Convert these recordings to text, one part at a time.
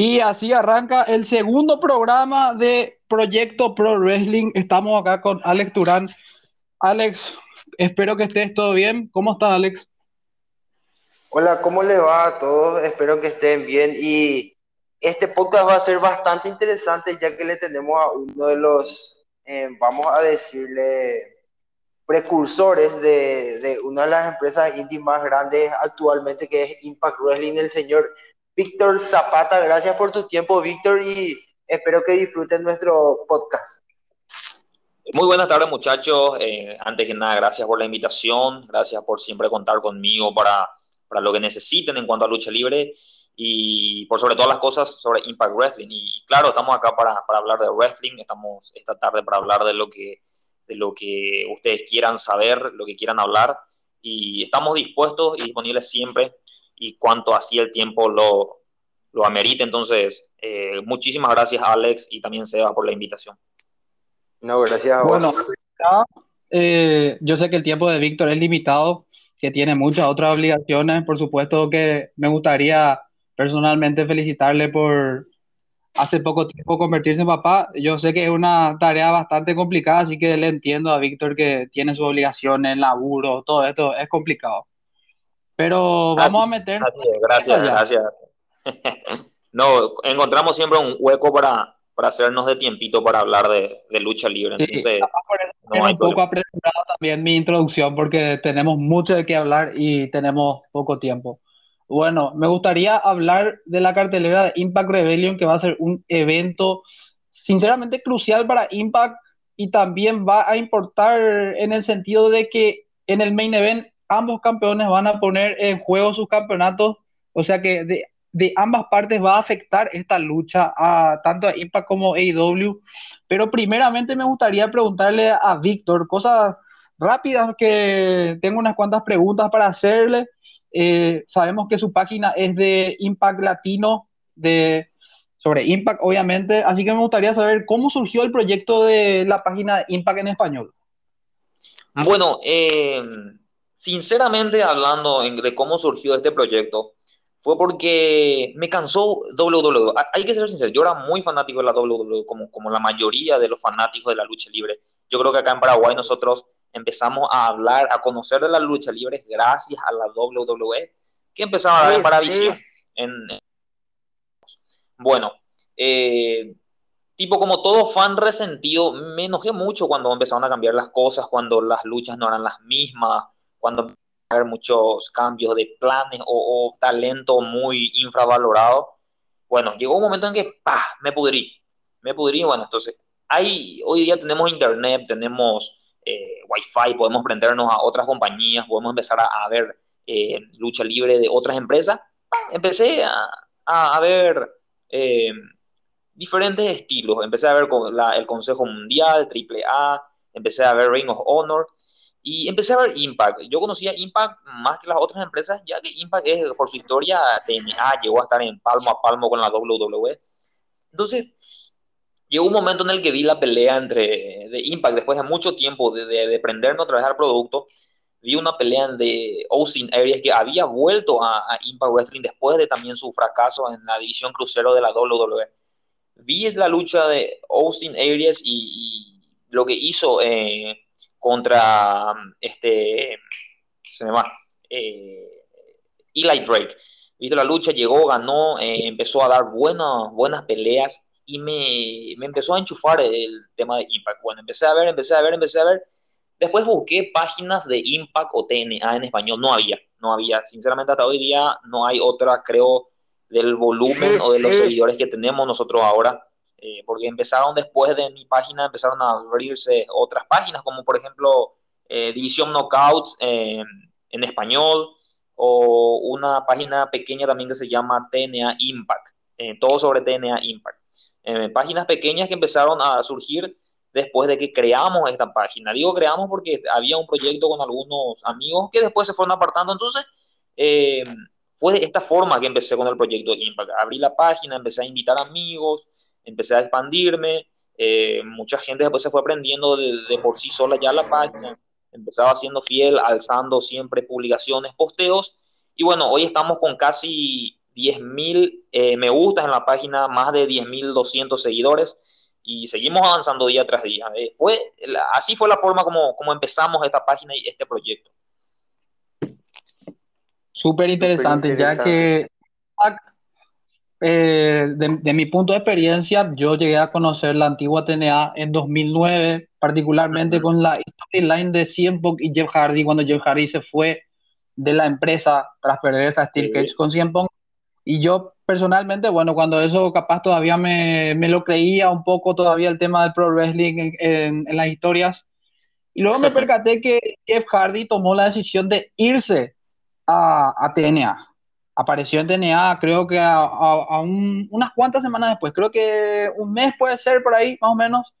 Y así arranca el segundo programa de Proyecto Pro Wrestling. Estamos acá con Alex Turán. Alex, espero que estés todo bien. ¿Cómo estás, Alex? Hola, ¿cómo le va a todos? Espero que estén bien. Y este podcast va a ser bastante interesante ya que le tenemos a uno de los, eh, vamos a decirle, precursores de, una de las empresas indie más grandes actualmente, que es Impact Wrestling, el señor Víctor Zapata. Gracias por tu tiempo, Víctor, y espero que disfruten nuestro podcast. Muy buenas tardes, muchachos. Eh, antes que nada, gracias por la invitación. Gracias por siempre contar conmigo para, para lo que necesiten en cuanto a lucha libre y por sobre todas las cosas sobre Impact Wrestling. Y claro, estamos acá para, para hablar de wrestling. Estamos esta tarde para hablar de lo que de lo que ustedes quieran saber, lo que quieran hablar. Y estamos dispuestos y disponibles siempre y cuanto así el tiempo lo, lo amerite. Entonces, eh, muchísimas gracias Alex y también Seba por la invitación. No, gracias a vos. Bueno, eh, yo sé que el tiempo de Víctor es limitado, que tiene muchas otras obligaciones. Por supuesto que me gustaría personalmente felicitarle por hace poco tiempo convertirse en papá. Yo sé que es una tarea bastante complicada, así que le entiendo a Víctor que tiene sus obligaciones, laburo, todo esto es complicado. Pero vamos a meter. Gracias, gracias. no, encontramos siempre un hueco para, para hacernos de tiempito para hablar de, de lucha libre. Entonces, no un poco apresurado también mi introducción porque tenemos mucho de qué hablar y tenemos poco tiempo. Bueno, me gustaría hablar de la cartelera de Impact Rebellion, que va a ser un evento sinceramente crucial para Impact y también va a importar en el sentido de que en el main event ambos campeones van a poner en juego sus campeonatos, o sea que de, ambas partes va a afectar esta lucha a tanto a Impact como a AEW. Pero primeramente me gustaría preguntarle a Víctor cosas rápidas que tengo unas cuantas preguntas para hacerle. Eh, sabemos que su página es de Impact Latino, de, sobre Impact, obviamente. Así que me gustaría saber cómo surgió el proyecto de la página Impact en español. Bueno, eh, sinceramente hablando de cómo surgió este proyecto, fue porque me cansó WWE. Hay que ser sincero, yo era muy fanático de la WWE, como, como la mayoría de los fanáticos de la lucha libre. Yo creo que acá en Paraguay nosotros empezamos a hablar, a conocer de la lucha libre gracias a la WWE, que empezaba a dar en Paravisión. En, bueno, eh, tipo como todo fan resentido, me enojé mucho cuando empezaron a cambiar las cosas, cuando las luchas no eran las mismas, cuando haber muchos cambios de planes o, talento muy infravalorado, bueno, llegó un momento en que ¡pah! me pudrí, me pudrí, bueno, entonces, hay, hoy día tenemos internet, tenemos eh, wifi, podemos prendernos a otras compañías, podemos empezar a, ver eh, lucha libre de otras empresas, empecé a, a, ver eh, diferentes estilos, empecé a ver el Consejo Mundial, AAA, empecé a ver Ring of Honor, y empecé a ver Impact. Yo conocía Impact más que las otras empresas, ya que Impact es, por su historia, TNA llegó a estar en palmo a palmo con la WWE. Entonces, llegó un momento en el que vi la pelea entre de Impact, después de mucho tiempo de, de, prenderme otra vez al producto, vi una pelea de Austin Aries que había vuelto a, Impact Wrestling después de también su fracaso en la división crucero de la WWE. Vi la lucha de Austin Aries y, y lo que hizo... Eh, contra este, se me va, eh, Eli Drake. Viste la lucha, llegó, ganó, eh, empezó a dar buenas, buenas peleas y me, me, empezó a enchufar el tema de Impact. Bueno, empecé a ver, empecé a ver, empecé a ver. Después busqué páginas de Impact o TNA en español. No había, no había. Sinceramente, hasta hoy día no hay otra, creo, del volumen o de los seguidores que tenemos nosotros ahora eh, porque empezaron después de mi página, empezaron a abrirse otras páginas, como por ejemplo eh, División Knockouts en español, o una página pequeña también que se llama TNA Impact, eh, todo sobre TNA Impact. páginas pequeñas que empezaron a surgir después de que creamos esta página. Digo creamos porque había un proyecto con algunos amigos que después se fueron apartando, entonces fue de esta forma que empecé con el proyecto Impact. Abrí la página, empecé a invitar amigos, empecé a expandirme, eh, mucha gente después se fue aprendiendo de, por sí sola ya la página, empezaba siendo fiel, alzando siempre publicaciones, posteos, y bueno, hoy estamos con casi 10.000 eh, me gustas en la página, más de 10.200 seguidores y seguimos avanzando día tras día. Eh, fue, así fue la forma como, como empezamos esta página y este proyecto. Súper interesante, ya que eh, de, mi punto de experiencia, yo llegué a conocer la antigua TNA en 2009, particularmente con la storyline de CM Punk y Jeff Hardy, cuando Jeff Hardy se fue de la empresa tras perder esa Steel Cage con CM Punk. Y yo personalmente, bueno, cuando eso capaz todavía me, me lo creía un poco, todavía el tema del pro wrestling en, en las historias. Y luego me percaté que Jeff Hardy tomó la decisión de irse a, a TNA. Apareció en TNA, creo que a, unas cuantas semanas después, creo que un mes puede ser por ahí, más o menos,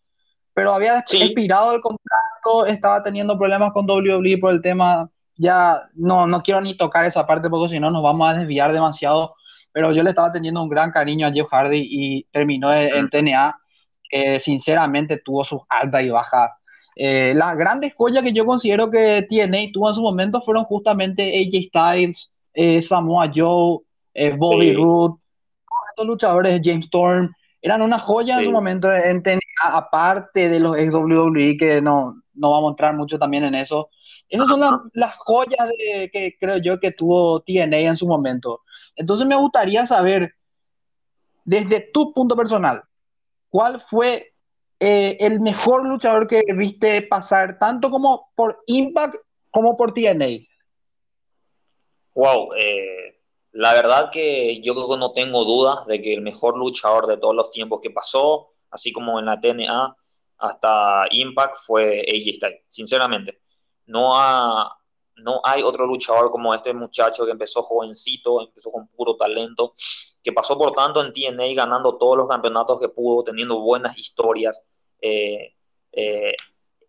pero había expirado el contrato, estaba teniendo problemas con WWE por el tema, ya no, no quiero ni tocar esa parte porque si no nos vamos a desviar demasiado, pero yo le estaba teniendo un gran cariño a Jeff Hardy y terminó en, TNA, que sinceramente tuvo sus altas y bajas. Eh, las grandes joyas que yo considero que TNA tuvo en su momento fueron justamente AJ Styles, eh, Samoa Joe, eh, Bobby Roode, estos luchadores, James Storm, eran una joya en su momento en TNA, aparte de los ex WWE, que no, no vamos a entrar mucho también en eso. Esas son las, joyas de, que creo yo que tuvo TNA en su momento. Entonces me gustaría saber, desde tu punto personal, ¿cuál fue eh, el mejor luchador que viste pasar, tanto como por Impact como por TNA? Wow, eh, la verdad que yo creo que no tengo dudas de que el mejor luchador de todos los tiempos que pasó, así como en la TNA hasta Impact, fue AJ Styles, sinceramente. No, no hay otro luchador como este muchacho que empezó jovencito, empezó con puro talento, que pasó por tanto en TNA ganando todos los campeonatos que pudo, teniendo buenas historias, eh, eh,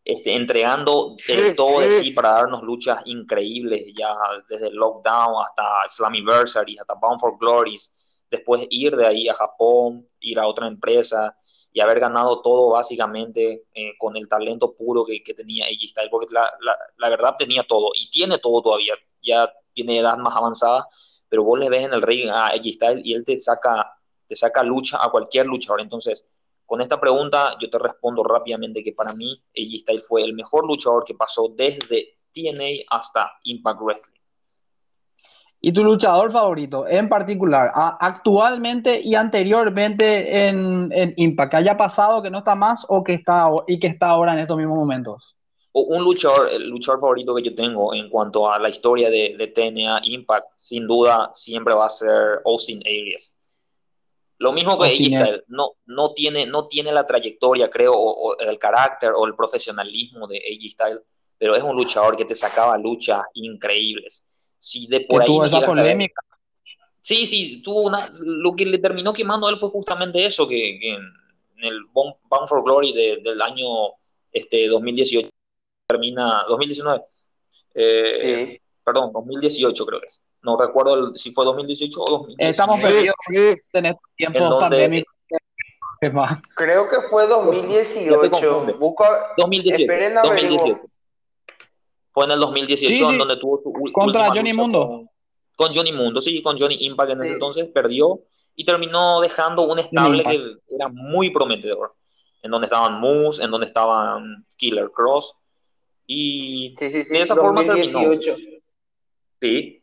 este, entregando todo de sí para darnos luchas increíbles, ya desde el Lockdown hasta Slammiversary, hasta Bound for Glories, después ir de ahí a Japón, ir a otra empresa y haber ganado todo básicamente eh, con el talento puro que, tenía AJ Styles, porque la, la, verdad tenía todo y tiene todo todavía, ya tiene edad más avanzada, pero vos le ves en el ring a AJ Styles y él te saca, te saca lucha a cualquier luchador. Entonces, con esta pregunta yo te respondo rápidamente que para mí AJ Styles fue el mejor luchador que pasó desde TNA hasta Impact Wrestling. ¿Y tu luchador favorito en particular, actualmente y anteriormente en, Impact, que haya pasado, que no está más o que está y que está ahora en estos mismos momentos? Un luchador, el luchador favorito que yo tengo en cuanto a la historia de, de TNA Impact, sin duda siempre va a ser Austin Aries. Lo mismo que AJ no, no, tiene, no tiene la trayectoria, creo, o, el carácter o el profesionalismo de AJ Styles, pero es un luchador que te sacaba luchas increíbles. Si de por ahí tuvo esa polémica. Sí, sí, tuvo una, lo que le terminó quemando a él fue justamente eso, que, en el Bound for Glory del año este, 2018 termina, 2019, eh, perdón, 2018 creo que es. No recuerdo si fue 2018 o 2019. Estamos perdidos en estos tiempos pandémicos. Creo que fue 2018. 2018. Fue en el 2018 en donde tuvo su Contra Johnny Mundo. Con, Johnny Mundo, sí, con Johnny Impact en ese entonces perdió y terminó dejando un estable que era muy prometedor. En donde estaban Moose, en donde estaban Killer Cross. Y de esa forma terminó. Sí,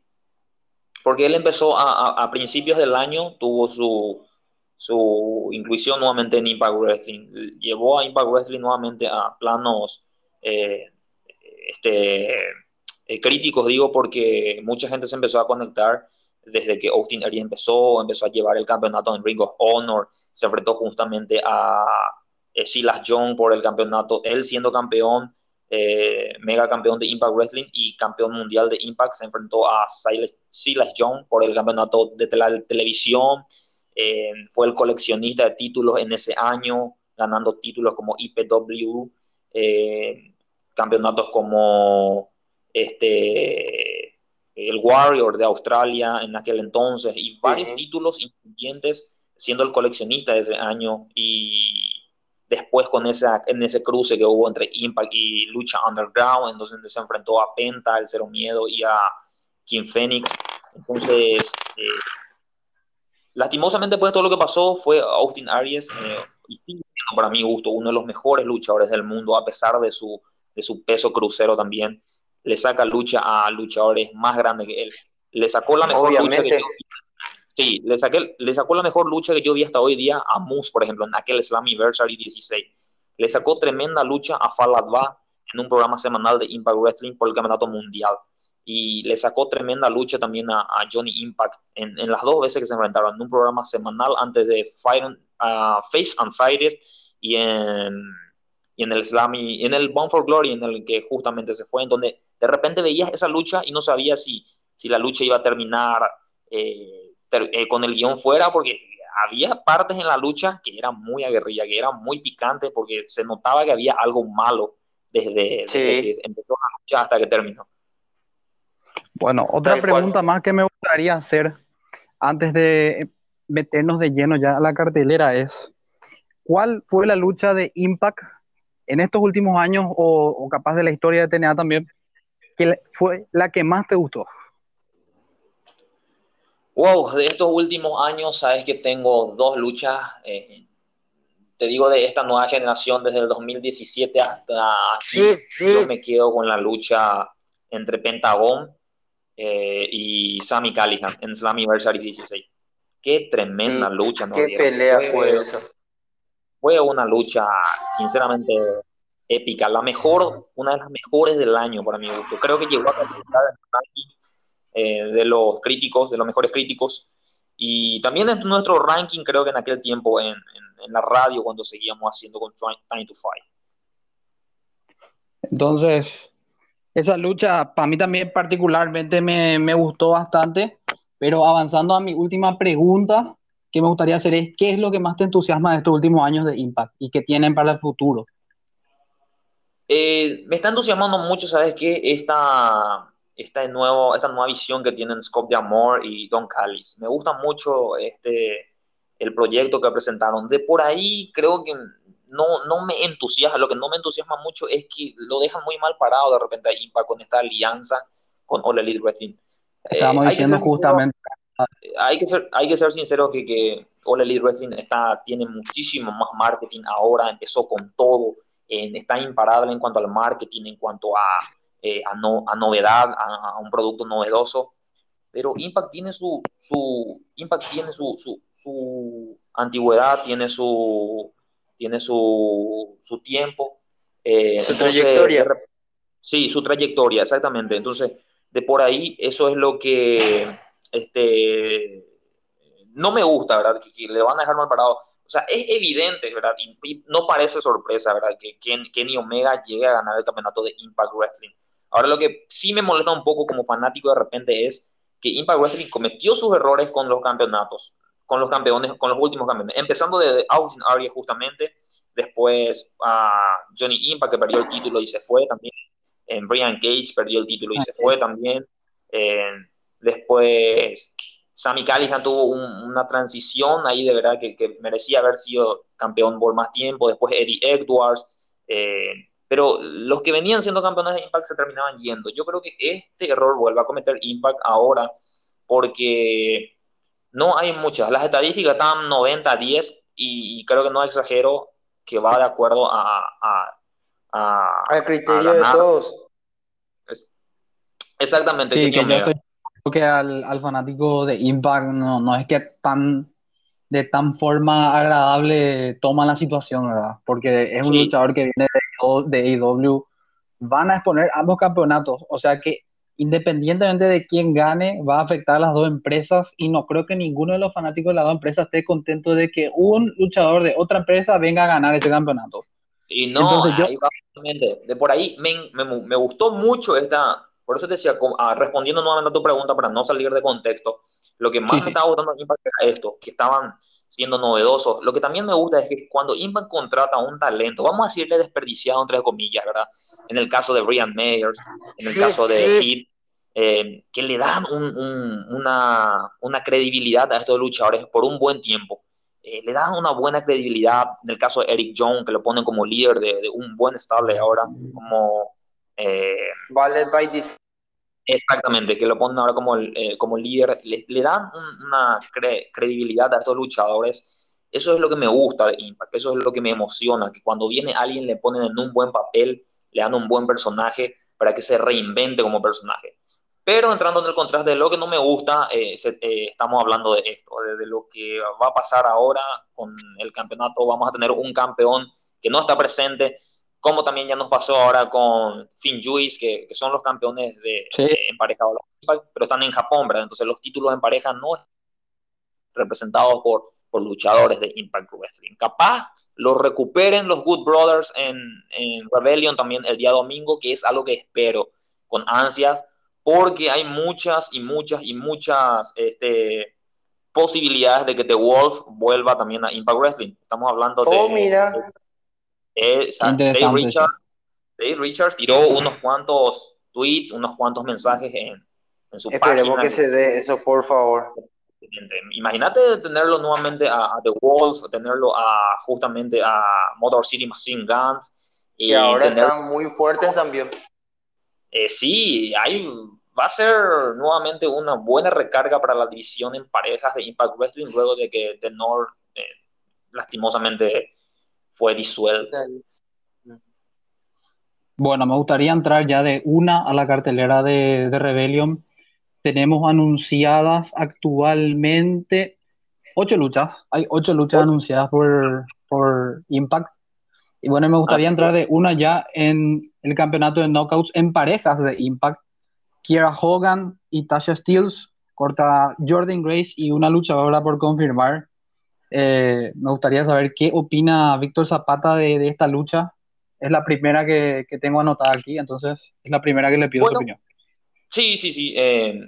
porque él empezó a, principios del año, tuvo su, su inclusión nuevamente en Impact Wrestling, llevó a Impact Wrestling nuevamente a planos eh, este, eh, críticos, digo, porque mucha gente se empezó a conectar desde que Austin Aries empezó, empezó a llevar el campeonato en Ring of Honor, se enfrentó justamente a eh, Silas Young por el campeonato, él siendo campeón, eh, mega campeón de Impact Wrestling y campeón mundial de Impact, se enfrentó a Silas Young por el campeonato de televisión, eh, fue el coleccionista de títulos en ese año, ganando títulos como IPW, eh, campeonatos como este, el Warrior de Australia en aquel entonces y varios títulos independientes siendo el coleccionista de ese año. Y Después con esa, en ese cruce que hubo entre Impact y Lucha Underground, entonces se enfrentó a Penta, el Cero Miedo y a King Phoenix. Entonces, eh, lastimosamente, pues todo lo que pasó fue Austin Aries, eh, y sigue siendo para mi gusto uno de los mejores luchadores del mundo, a pesar de su, de su peso crucero también. Le saca lucha a luchadores más grandes que él. Le sacó la mejor lucha que yo Sí, le, sacó la mejor lucha que yo vi hasta hoy día a Moose, por ejemplo, en aquel Slammiversary 16. Le sacó tremenda lucha a Faladva en un programa semanal de Impact Wrestling por el Campeonato Mundial. Y le sacó tremenda lucha también a, Johnny Impact en, en, las dos veces que se enfrentaron, en un programa semanal antes de Face and Fighters y en, el Slammy, en el Bound for Glory, en el que justamente se fue, en donde de repente veías esa lucha y no sabías si, si la lucha iba a terminar. Eh, eh, con el guion fuera, porque había partes en la lucha que eran muy aguerrilla, que eran muy picantes, porque se notaba que había algo malo desde, que empezó la lucha hasta que terminó. Bueno, otra pregunta más que me gustaría hacer antes de meternos de lleno ya a la cartelera es, ¿cuál fue la lucha de Impact en estos últimos años o, o capaz de la historia de TNA también, que fue la que más te gustó? Wow, de estos últimos años, sabes que tengo dos luchas. Eh, te digo de esta nueva generación, desde el 2017 hasta aquí, yo me quedo con la lucha entre Pentagon eh, y Sammy Callihan en Slammiversary 16. Qué tremenda lucha, ¿no? Qué pelea fue, esa. Fue una lucha, sinceramente, épica. La mejor, una de las mejores del año para mi gusto. Creo que llegó a en el eh, de los críticos, de los mejores críticos. Y también en nuestro ranking, creo que en aquel tiempo en, en, la radio, cuando seguíamos haciendo con Time to Fight. Entonces, esa lucha para mí también particularmente me, me, gustó bastante, pero avanzando a mi última pregunta que me gustaría hacer es, ¿qué es lo que más te entusiasma de estos últimos años de Impact y que tienen para el futuro? Eh, me está entusiasmando mucho, ¿sabes qué? Esta, esta, nuevo, esta nueva visión que tienen Scope de Amor y Don Callis. Me gusta mucho este, el proyecto que presentaron. De por ahí creo que no, no me entusiasma, lo que no me entusiasma mucho es que lo dejan muy mal parado de repente a Impact con esta alianza con All Elite Wrestling. Estamos eh, diciendo justamente. hay que ser, hay que ser sincero que, que All Elite Wrestling está, tiene muchísimo más marketing ahora, empezó con todo, está imparable en cuanto al marketing, en cuanto a eh, a, no, a, novedad, a, un producto novedoso. Pero Impact tiene su, su Impact tiene su, su, su antigüedad, tiene su, tiene su, su tiempo. Eh, su trayectoria. Sí, su trayectoria, exactamente. Entonces, de por ahí, eso es lo que este, no me gusta, ¿verdad? Que, le van a dejar mal parado. O sea, es evidente, ¿verdad? Y, no parece sorpresa, ¿verdad? Que Kenny Omega llegue a ganar el campeonato de Impact Wrestling. Ahora lo que sí me molesta un poco como fanático de repente es que Impact Wrestling cometió sus errores con los campeonatos, con los campeones, con los últimos campeones, empezando de Austin Aries justamente, después a Johnny Impact que perdió el título y se fue también, en Brian Cage perdió el título y se fue también, después Sammy Callihan tuvo una transición ahí de verdad que, que, merecía haber sido campeón por más tiempo, después Eddie Edwards, eh, pero los que venían siendo campeones de Impact se terminaban yendo. Yo creo que este error vuelve a cometer Impact ahora porque no hay muchas. Las estadísticas están 90-10 y, creo que no exagero que va de acuerdo a... Al criterio de todos. exactamente. Sí, que yo estoy que al, al, fanático de Impact no, no es que tan de tan forma agradable toma la situación, ¿verdad? Porque es un luchador que viene de, de AEW. Van a exponer ambos campeonatos, o sea que independientemente de quién gane, va a afectar a las dos empresas y no creo que ninguno de los fanáticos de las dos empresas esté contento de que un luchador de otra empresa venga a ganar ese campeonato. Y no, Entonces, yo... de por ahí me, me, me, gustó mucho esta, por eso te decía, ah, respondiendo nuevamente a tu pregunta para no salir de contexto, lo que más me estaba gustando era esto, que estaban siendo novedosos. Lo que también me gusta es que cuando Impact contrata un talento, vamos a decirle desperdiciado entre comillas, ¿verdad? En el caso de Brian Mayers, en el caso de Heath, eh, que le dan una, una, credibilidad a estos luchadores por un buen tiempo. Eh, le dan una buena credibilidad en el caso de Eric Jones, que lo ponen como líder de, un buen estable ahora, como... Eh, by Exactamente, que lo ponen ahora como, eh, como líder, le, dan una credibilidad a estos luchadores. Eso es lo que me gusta de Impact, eso es lo que me emociona, que cuando viene alguien le ponen en un buen papel, le dan un buen personaje para que se reinvente como personaje. Pero entrando en el contraste de lo que no me gusta, eh, eh, estamos hablando de esto, de, lo que va a pasar ahora con el campeonato. Vamos a tener un campeón que no está presente, como también ya nos pasó ahora con Finn Juice, que, son los campeones de, sí. pero están en Japón, ¿verdad? Entonces los títulos en pareja no están representados por, por luchadores de Impact Wrestling. Capaz lo recuperen los Good Brothers en, en Rebellion también el día domingo, que es algo que espero con ansias, porque hay muchas y muchas y muchas este, posibilidades de que The Wolf vuelva también a Impact Wrestling. Estamos hablando de... Oh, mira. Eh, Dave, Richards, Dave Richards tiró unos cuantos tweets, unos cuantos mensajes en, en su Esperemos que se dé eso, por favor. Imagínate tenerlo nuevamente a, The Wolf, tenerlo a justamente a Motor City Machine Guns. Y, ahora están muy fuertes también. Eh, sí, hay, va a ser nuevamente una buena recarga para la división en parejas de Impact Wrestling luego de que The North eh, lastimosamente fue disuelto. Bueno, me gustaría entrar ya de una a la cartelera de, de Rebellion. Tenemos anunciadas actualmente ocho luchas. Hay ocho luchas anunciadas por, por Impact. Y bueno, me gustaría entrar de una ya en el campeonato de knockouts en parejas de Impact. Kiera Hogan y Tasha Steels corta Jordan Grace y una luchadora por confirmar. Eh, me gustaría saber qué opina Víctor Zapata de, esta lucha. Es la primera que, tengo anotada aquí, entonces es la primera que le pido su opinión. Sí, sí, sí. Eh,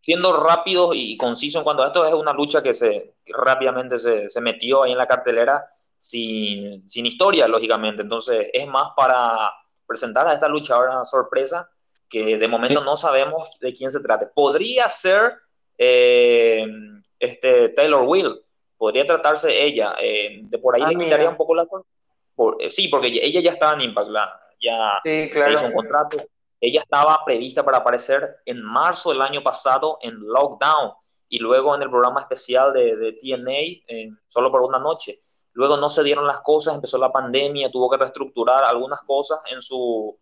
siendo rápido y conciso en cuanto a esto, es una lucha que se rápidamente se, metió ahí en la cartelera sin, historia, lógicamente. Entonces es más para presentar a esta luchadora sorpresa que de momento no sabemos de quién se trate. Podría ser eh, este Taylor Will, podría tratarse ella. Eh, de por ahí ah, le quitaría un poco la... Eh, sí, porque ella ya estaba en Impact, ya se hizo un contrato. Ella estaba prevista para aparecer en marzo del año pasado en Lockdown y luego en el programa especial de, de TNA, solo por una noche. Luego no se dieron las cosas, empezó la pandemia, tuvo que reestructurar algunas cosas en su,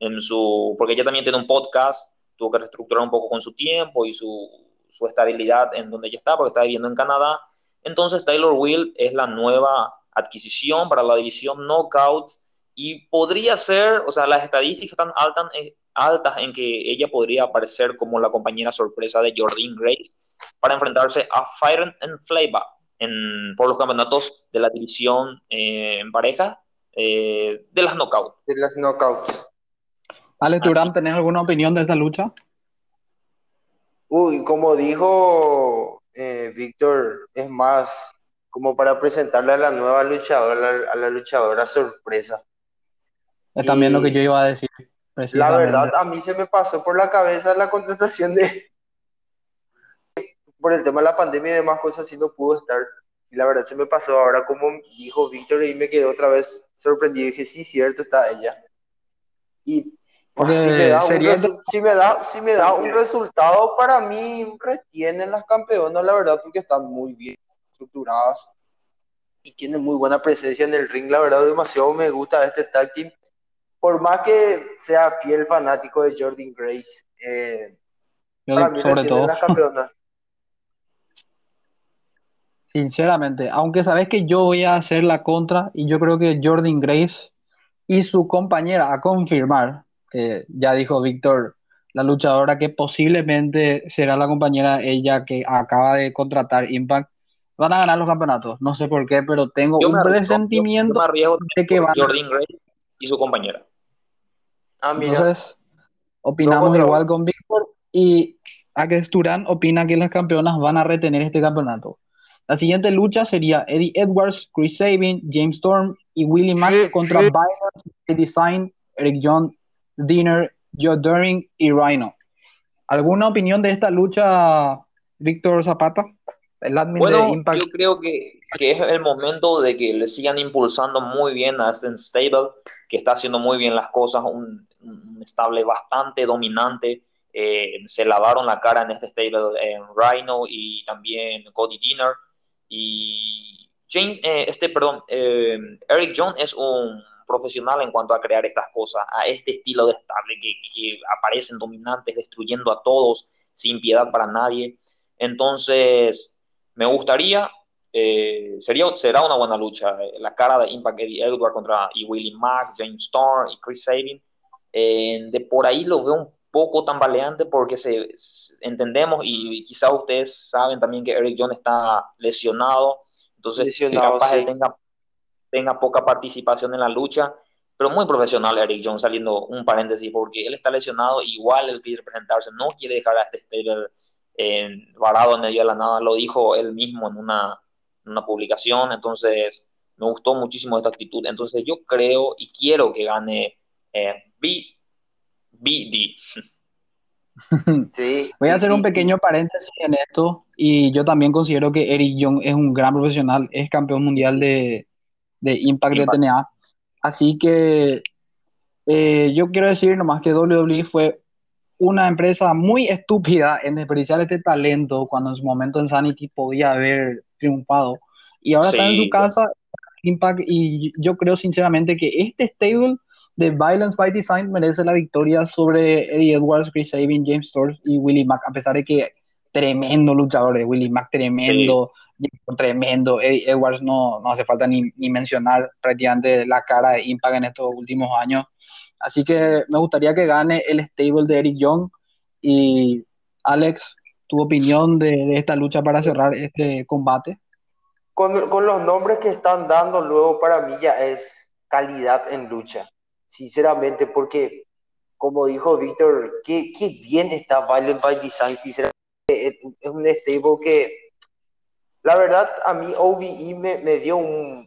en su, porque ella también tiene un podcast, tuvo que reestructurar un poco con su tiempo y su, su estabilidad en donde ella está, porque está viviendo en Canadá entonces Taylor Will es la nueva adquisición para la división Knockout y podría ser, o sea, las estadísticas están altas, eh, altas en que ella podría aparecer como la compañera sorpresa de Jordan Grace para enfrentarse a Fire and Flavor en, por los campeonatos de la división eh, en pareja eh, de las Knockouts. De las Knockouts. Alex Durán, ¿tenés alguna opinión de esta lucha? Uy, como dijo eh, Víctor, es más como para presentarle a la nueva luchadora, a la, luchadora sorpresa. Es también lo que yo iba a decir. La verdad, a mí se me pasó por la cabeza la contratación de... Por el tema de la pandemia y demás cosas, sí no pudo estar. Y la verdad se me pasó ahora como dijo Víctor y me quedé otra vez sorprendido. Y dije, sí, cierto, está ella. Y si, me da un si, me da, si me da un resultado, para mí retienen las campeonas, la verdad, porque están muy bien estructuradas y tienen muy buena presencia en el ring. La verdad, demasiado me gusta este tag team. Por más que sea fiel fanático de Jordan Grace, eh, para mí sobre todo. las campeonas. Sinceramente, aunque sabes que yo voy a hacer la contra y yo creo que Jordan Grace y su compañera a confirmar ya dijo Víctor, la luchadora que posiblemente será la compañera ella que acaba de contratar Impact, van a ganar los campeonatos. No sé por qué, pero tengo un presentimiento de que van Jordan Gray y su compañera. Ah, Entonces, opinamos igual con Víctor y Alex Turán opina que las campeonas van a retener este campeonato. La siguiente lucha sería Eddie Edwards, Chris Sabin, James Storm y Willie Mack contra Byron, Design, Eric John Dinner, Joe During y Rhino. ¿Alguna opinión de esta lucha, Víctor Zapata? El bueno, yo creo que, que, es el momento de que le sigan impulsando muy bien a este Stable, que está haciendo muy bien las cosas, un, un estable bastante dominante. Eh, se lavaron la cara en este stable en Rhino y también Cody Dinner. Y James, eh, este, perdón, eh, Eric John es un profesional en cuanto a crear estas cosas, a este estilo de estable que, que aparecen dominantes, destruyendo a todos sin piedad para nadie. Entonces, me gustaría eh, sería, será una buena lucha. Eh, la cara de Impact Eddie Edward contra y Willie Mack, James Storm y Chris Sabin. Eh, de por ahí lo veo un poco tambaleante porque se, entendemos y, quizá ustedes saben también que Eric Jones está lesionado. Entonces, capaz tenga, tenga poca participación en la lucha. Pero muy profesional Eric Jones, saliendo un paréntesis, porque él está lesionado, igual él quiere presentarse, no quiere dejar a este stable varado en medio de la nada, lo dijo él mismo en una, una publicación, entonces me gustó muchísimo esta actitud, entonces yo creo y quiero que gane eh, B, BD. Sí. Voy a hacer un pequeño paréntesis en esto y yo también considero que Eric Young es un gran profesional, es campeón mundial de, de Impact, de TNA, así que eh, yo quiero decir nomás que WWE fue una empresa muy estúpida en desperdiciar este talento cuando en su momento en Sanity podía haber triunfado. Y ahora está en su casa, Impact, y yo creo sinceramente que este stable de Violence by Design merece la victoria sobre Eddie Edwards, Chris Sabin, James Storrs y Willie Mack, a pesar de que tremendo luchador, Willie Mack tremendo, tremendo, Eddie Edwards no, no hace falta ni, ni mencionar prácticamente la cara de Impact en estos últimos años. Así que me gustaría que gane el stable de Eric Young y Alex, tu opinión de, esta lucha para cerrar este combate. Con, los nombres que están dando luego para mí ya es calidad en lucha, sinceramente, porque como dijo Víctor, qué, qué bien está Violent by Design, sinceramente, es, un stable que la verdad, a mí OVE me, me dio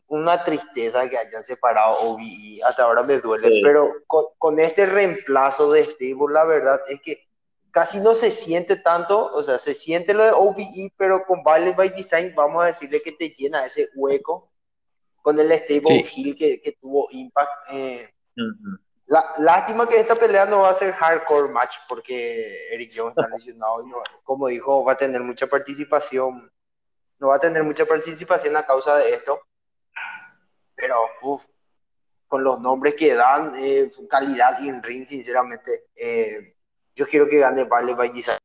una tristeza que hayan separado OVE, hasta ahora me duele, pero con, con, este reemplazo de stable, la verdad es que casi no se siente tanto, o sea, se siente lo de OVE, pero con Violent by Design vamos a decirle que te llena ese hueco con el Stable Hill que, que, tuvo Impact. Eh, la, lástima que esta pelea no va a ser hardcore match porque Eric Jones está lesionado y como dijo, va a tener mucha participación, no va a tener mucha participación a causa de esto, pero con los nombres que dan, eh, calidad y en ring, sinceramente, eh, yo quiero que gane Vale Design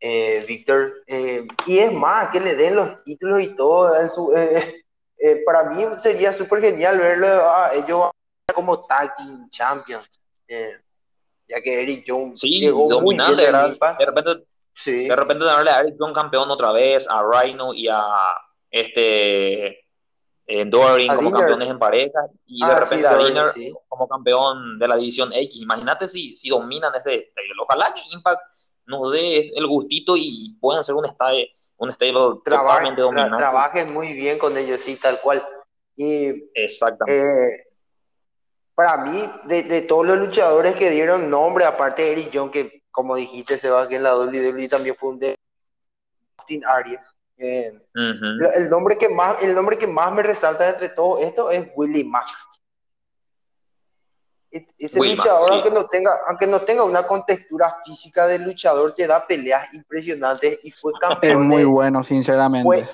eh, Víctor. Eh, y es más, que le den los títulos y todo. En su, eh, eh, para mí sería súper genial verlo a ellos como Tag Team Champions. ya que Eric Jones sí, llegó dominante, muy bien de repente, sí. de repente darle a Eric Jones campeón otra vez, a Rhino y a este eh, Doring como campeones en pareja y de ah, repente a Dinner como campeón de la división X. Imagínate si, si dominan este stable. Ojalá que Impact nos dé el gustito y puedan ser un stable, un stable totalmente dominante. trabajen muy bien con ellos, sí, tal cual. Y, Exactamente. Eh, para mí, de, de, todos los luchadores que dieron nombre, aparte de Eric Young, que como dijiste, se va que en la WWE también fue un de Austin Arias el, nombre que más, el nombre que más me resalta entre todo esto es Willie Mack. E, ese luchador, aunque, no tenga, aunque no tenga una contextura física de luchador, te da peleas impresionantes y fue campeón. Es muy bueno, sinceramente.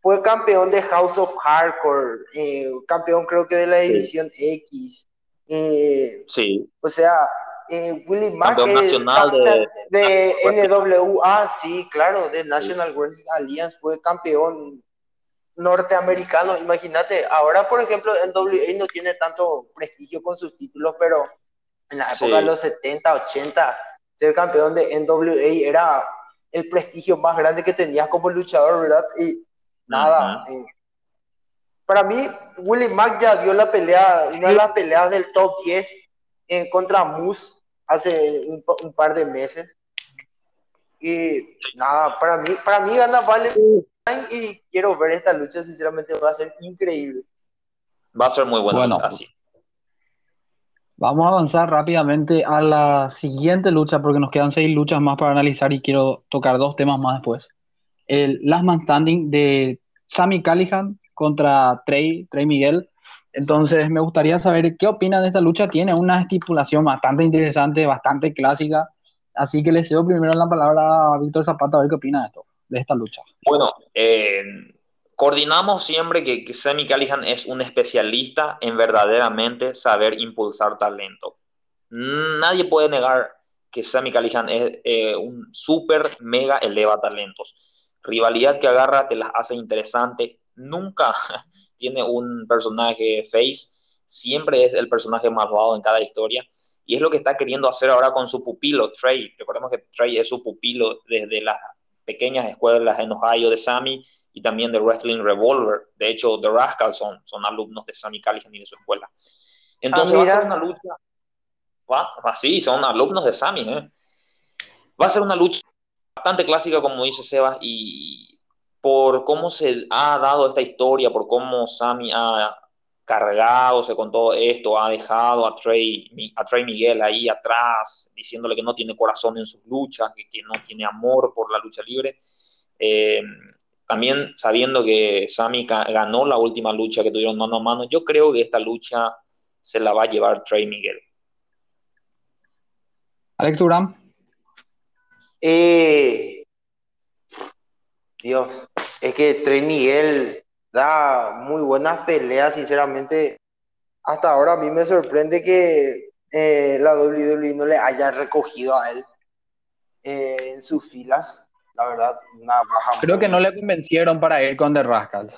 Fue, campeón de House of Hardcore, eh, campeón creo que de la división X. Eh, sí. O sea, eh, Willy Mack de, de, NWA, sí, claro, de National Wrestling Alliance, fue campeón norteamericano. Imagínate, ahora por ejemplo, en WA no tiene tanto prestigio con sus títulos, pero en la época de los 70, 80, ser campeón de NWA era el prestigio más grande que tenías como luchador, ¿verdad? Y nada. Eh, para mí, Willy Mack ya dio la pelea, una de las peleas del top 10 en contra Moose hace un, par de meses. Y nada, para mí, para mí gana Vale y quiero ver esta lucha, sinceramente va a ser increíble. Va a ser muy buena bueno, así. Vamos a avanzar rápidamente a la siguiente lucha porque nos quedan seis luchas más para analizar y quiero tocar dos temas más después. El Last Man Standing de Sammy Callihan contra Trey, Trey Miguel. Entonces, me gustaría saber qué opinan de esta lucha. Tiene una estipulación bastante interesante, bastante clásica. Así que le cedo primero la palabra a Víctor Zapata a ver qué opina de esto, de esta lucha. Bueno, eh, coordinamos siempre que, que Sammy es un especialista en verdaderamente saber impulsar talento. Nadie puede negar que Sammy Callihan es eh, un súper mega eleva talentos. Rivalidad que agarra, te las hace interesante. Nunca tiene un personaje face, siempre es el personaje malvado en cada historia. Y es lo que está queriendo hacer ahora con su pupilo, Trey. Recordemos que Trey es su pupilo desde las pequeñas escuelas en Ohio de Sammy y también de Wrestling Revolver. De hecho, The Rascals son, son alumnos de Sammy Callihan y de su escuela. Entonces ah, va a ser una lucha. Va, sí, son alumnos de Sammy. ¿eh? Va a ser una lucha bastante clásica, como dice Sebas, y por cómo se ha dado esta historia, por cómo Sammy ha cargado con todo esto, ha dejado a Trey, a Trey Miguel ahí atrás, diciéndole que no tiene corazón en sus luchas, que, no tiene amor por la lucha libre. Eh, también sabiendo que Sammy ganó la última lucha que tuvieron mano a mano, yo creo que esta lucha se la va a llevar Trey Miguel. Alex Durán. Eh, Dios, es que Trey Miguel da muy buenas peleas, sinceramente. Hasta ahora a mí me sorprende que eh, la WWE no le haya recogido a él eh, en sus filas. La verdad, una baja. Creo que no le convencieron para ir con The Rascals.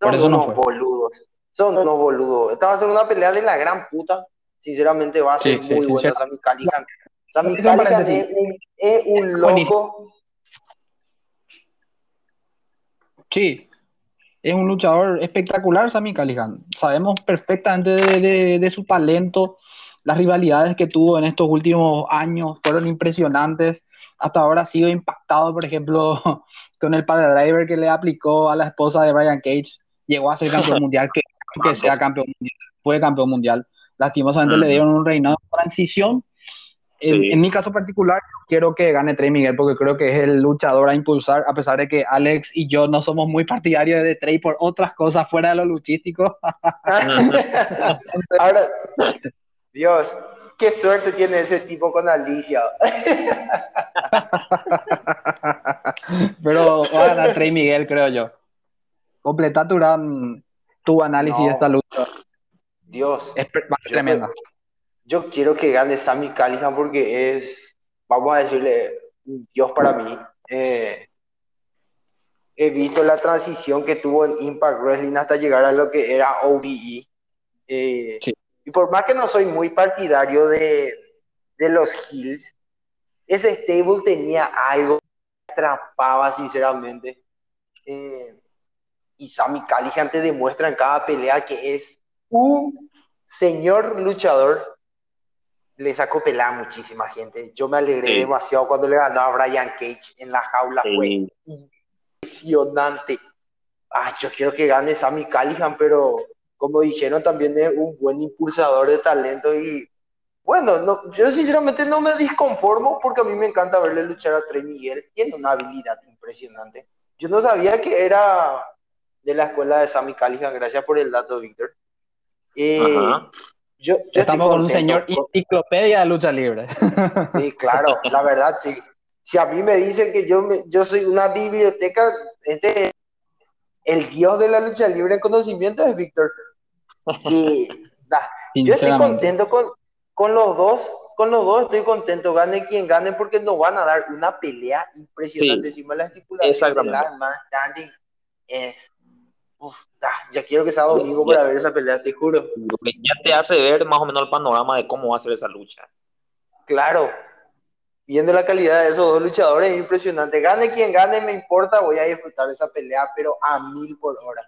Son unos boludos. Son unos boludos. Esta va a ser una pelea de la gran puta. Sinceramente va a ser muy buena Sammy Callihan. Sammy Callihan es un, es un loco Sí, es un luchador espectacular, Sammy Callihan. Sabemos perfectamente de, su talento. Las rivalidades que tuvo en estos últimos años fueron impresionantes. Hasta ahora ha sido impactado, por ejemplo, con el padre driver que le aplicó a la esposa de Brian Cage. Llegó a ser campeón mundial, que, que sea campeón mundial, fue campeón mundial. Lastimosamente le dieron un reinado de transición en, mi caso particular, quiero que gane Trey Miguel porque creo que es el luchador a impulsar, a pesar de que Alex y yo no somos muy partidarios de Trey por otras cosas fuera de lo luchístico. Ahora, Dios, qué suerte tiene ese tipo con Alicia. Pero va a ganar Trey Miguel, creo yo. Completa tu, tu análisis de esta lucha. Dios. Es tremenda yo quiero que gane Sammy Callihan porque es, vamos a decirle, Dios para mí. Eh, he visto la transición que tuvo en Impact Wrestling hasta llegar a lo que era OVE. Eh, y por más que no soy muy partidario de, de los Hills, ese stable tenía algo que atrapaba sinceramente. Eh, y Sammy Callihan te demuestra en cada pelea que es un señor luchador le sacó pelada a muchísima gente. Yo me alegré demasiado cuando le ganó a Brian Cage en la jaula. Fue impresionante. Ah, yo quiero que gane Sammy Callihan, pero como dijeron, también es un buen impulsador de talento y bueno, no, yo sinceramente no me disconformo porque a mí me encanta verle luchar a Trey Miguel. Tiene una habilidad impresionante. Yo no sabía que era de la escuela de Sammy Callihan, gracias por el dato, Víctor. Eh, yo, Estamos con un señor enciclopedia de lucha libre. Sí, claro, la verdad, sí. Si a mí me dicen que yo, yo soy una biblioteca, este, el dios de la lucha libre en conocimiento es Víctor. Y yo estoy contento con, con los dos, con los dos estoy contento, gane quien gane, porque nos van a dar una pelea impresionante. Encima la estipulación de la man standing es ya quiero que sea domingo para ver esa pelea, te juro. Ya te hace ver más o menos el panorama de cómo va a ser esa lucha. Claro, viendo la calidad de esos dos luchadores es impresionante. Gane quien gane, me importa, voy a disfrutar esa pelea, pero a mil por hora.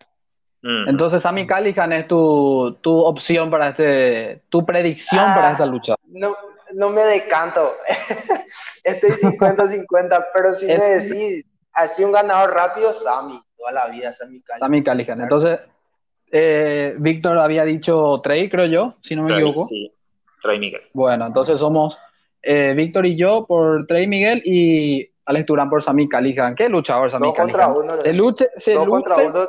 Mm. Entonces, Sammy Callihan es tu, tu, opción para este, tu predicción para esta lucha. No, no me decanto. Estoy 50-50, pero si me decís, así un ganador rápido, Sammy la vida, Sammy Callihan. Entonces, eh, Víctor había dicho Trey, creo yo, si no me equivoco. Sí, Trey Miguel. Bueno, entonces somos eh, Víctor y yo por Trey Miguel y Alex Durán por Sammy Callihan. ¿Qué luchador Sammy Callihan? se lucha, se contra uno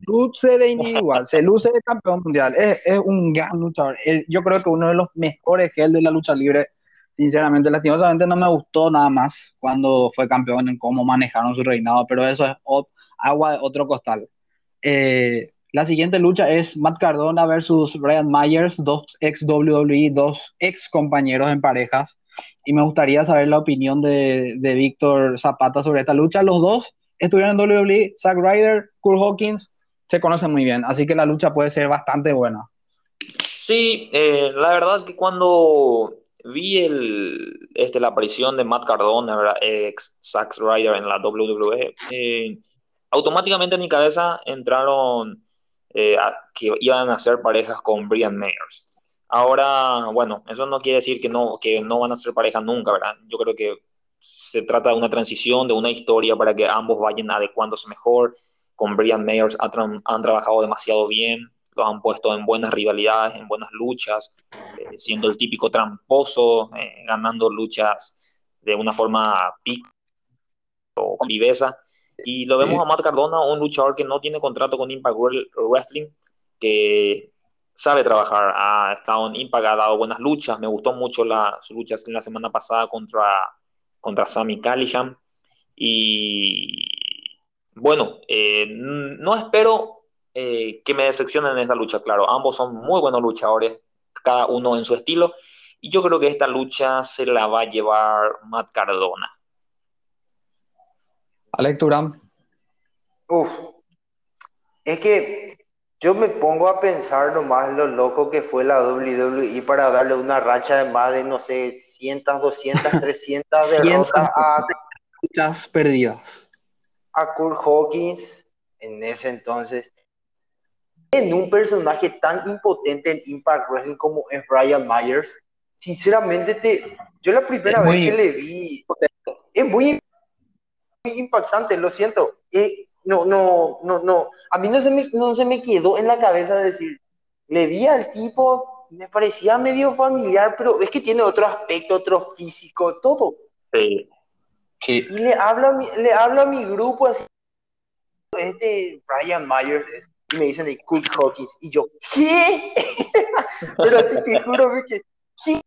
luce de individual, se luce de campeón mundial, es, es un gran luchador. Yo creo que uno de los mejores que el de la lucha libre, sinceramente, lastimosamente no me gustó nada más cuando fue campeón en cómo manejaron su reinado, pero eso es agua de otro costal. Eh, la siguiente lucha es Matt Cardona versus Brian Myers, dos ex WWE, dos ex compañeros en parejas. Y me gustaría saber la opinión de, de Víctor Zapata sobre esta lucha. Los dos estuvieron en WWE, Zack Ryder, Kurt Hawkins, se conocen muy bien, así que la lucha puede ser bastante buena. Sí, eh, la verdad que cuando vi el, este, la aparición de Matt Cardona, ex Zack Ryder en la WWE, eh, automáticamente en mi cabeza entraron eh, que iban a ser parejas con Brian Mayers. Ahora, bueno, eso no quiere decir que no, que no van a ser parejas nunca, ¿verdad? Yo creo que se trata de una transición, de una historia para que ambos vayan adecuándose mejor. Con Brian Mayers han, trabajado demasiado bien, lo han puesto en buenas rivalidades, en buenas luchas, eh, siendo el típico tramposo, eh, ganando luchas de una forma pic o viveza. Y lo vemos a Matt Cardona, un luchador que no tiene contrato con Impact Wrestling, que sabe trabajar, ha estado en Impact, ha dado buenas luchas, me gustó mucho la, sus luchas en la semana pasada contra contra Sammy Callihan. Y bueno, eh, no espero eh, que me decepcionen en esta lucha, claro. Ambos son muy buenos luchadores, cada uno en su estilo. Y yo creo que esta lucha se la va a llevar Matt Cardona. Durán. Uf. Es que yo me pongo a pensar nomás lo loco que fue la WWE para darle una racha de más de, no sé, 100, 200, 300 derrotas a... Muchas perdidas. A Kurt Hawkins en ese entonces. En un personaje tan impotente en Impact Wrestling como es Brian Myers, sinceramente, te, yo la primera vez que le vi, es muy, muy impactante, lo siento. Eh, no, no, no, no. A mí no se, me, no se me quedó en la cabeza decir, le vi al tipo, me parecía medio familiar, pero es que tiene otro aspecto, otro físico, todo. Sí. Y le hablo, a mi, le hablo a mi grupo así, este Brian Myers, y me dicen de Kurt Hawkins, y yo, ¿qué? pero así te juro que, ¿qué?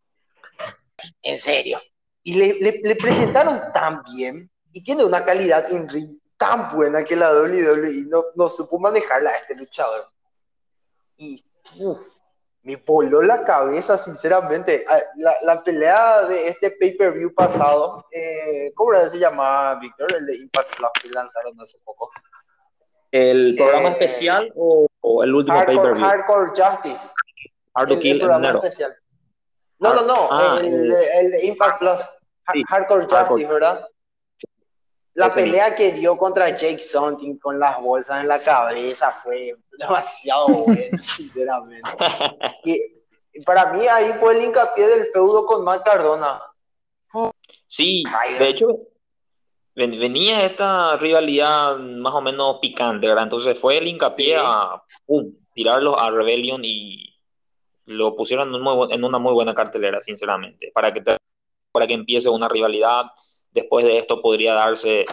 En serio. Y le, le, presentaron tan bien, y tiene una calidad en ring tan buena que la WWE no, no supo manejarla a este luchador. Y me voló la cabeza, sinceramente. Ah, la, la pelea de este pay-per-view pasado, eh, ¿cómo se llama, Víctor? El de Impact Club que lanzaron hace poco. ¿El programa eh, especial o, el último pay-per-view? Hardcore Justice. Hardcore Kill el programa especial. No, no, no, ah, el, el, Impact Plus. Hardcore Justice, ¿verdad? La pelea que dio contra Jake Sonting con las bolsas en la cabeza fue demasiado buena, sinceramente. Y para mí ahí fue el hincapié del feudo con Matt Cardona. Sí, de hecho, venía esta rivalidad más o menos picante, ¿verdad? Entonces fue el hincapié a tirarlos a Rebellion y lo pusieron en, una muy buena cartelera, sinceramente, para que, para que empiece una rivalidad después de esto podría darse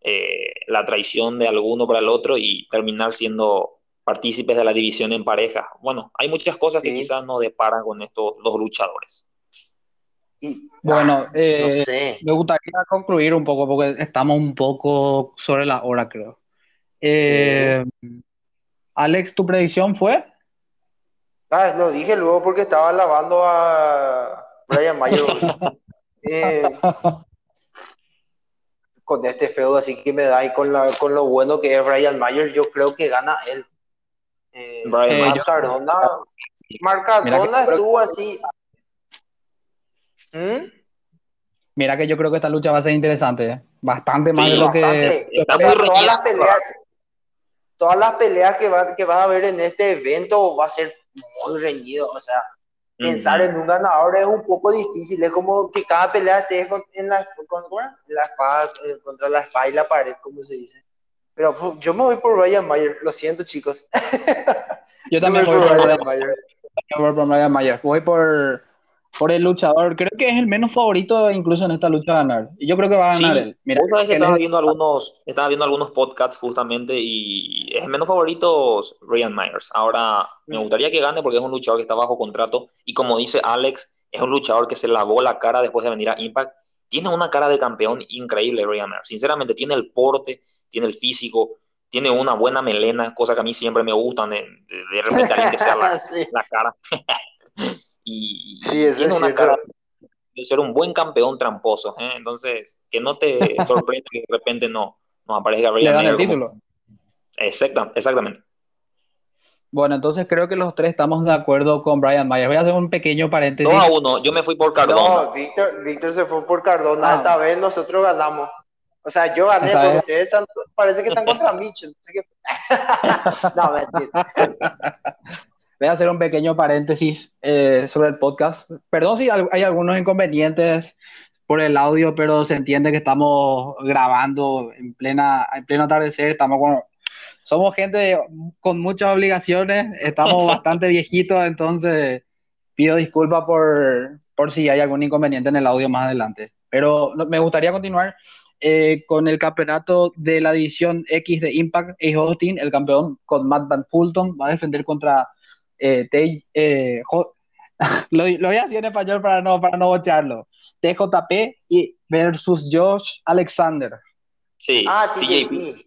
eh, la traición de alguno para el otro y terminar siendo partícipes de la división en pareja. Bueno, hay muchas cosas que quizás no deparan con estos dos luchadores. bueno, eh, me gustaría concluir un poco porque estamos un poco sobre la hora, creo. Eh, Alex, ¿tu predicción fue? Ah, lo dije luego porque estaba lavando a Brian Mayer. con este feudo así que me da y con, la, con lo bueno que es Brian Mayer, yo creo que gana él. Eh, Brian Cardona, estuvo así. ¿Mm? Mira que yo creo que esta lucha va a ser interesante, ¿eh? bastante más de lo que... todas, las peleas, todas las peleas que va, que va a haber en este evento va a ser muy reñido, o sea, pensar en un ganador es un poco difícil. Es como que cada pelea esté en la, la espada, eh, contra la espada y la pared, como se dice. Pero pues, yo me voy por Ryan Mayer. Lo siento, chicos. Yo también voy por Ryan Mayer. Voy por Ryan Mayer. Voy por por el luchador. Creo que es el menos favorito incluso en esta lucha a ganar. Y yo creo que va a ganar él. Mira, ¿Vos que estaba, viendo algunos, estaba viendo algunos podcasts justamente y es el menos favorito Ryan Myers. Ahora, me mm. gustaría que gane porque es un luchador que está bajo contrato y como dice Alex, es un luchador que se lavó la cara después de venir a Impact. Tiene una cara de campeón increíble, Ryan Myers. Sinceramente, tiene el porte, tiene el físico, tiene una buena melena, cosa que a mí siempre me gustan de, de, repente que sea la, la cara. y, tiene una cara de ser un buen campeón tramposo. ¿eh? Entonces, que no te sorprenda que de repente no, no aparezca Brian el título. exactamente. Bueno, entonces creo que los tres estamos de acuerdo con Brian Mayer. Voy a hacer un pequeño paréntesis. Dos a uno, yo me fui por Cardona. No, Víctor, Víctor se fue por Cardona. Ah. Esta vez nosotros ganamos. O sea, yo gané, porque ustedes están, parece que están contra Mitchell. No, mentira. Voy a hacer un pequeño paréntesis eh, sobre el podcast. Perdón si hay algunos inconvenientes por el audio, pero se entiende que estamos grabando en plena en pleno atardecer. Estamos con, somos gente con muchas obligaciones, estamos bastante viejitos, entonces pido disculpas por, por si hay algún inconveniente en el audio más adelante. Pero me gustaría continuar eh, con el campeonato de la división X de Impact. Ace Austin, el campeón con Matt Van Fulton, va a defender contra eh, eh lo, voy a decir en español para no, para no bocharlo. TJP y versus Josh Alexander. Sí, ah, TJP.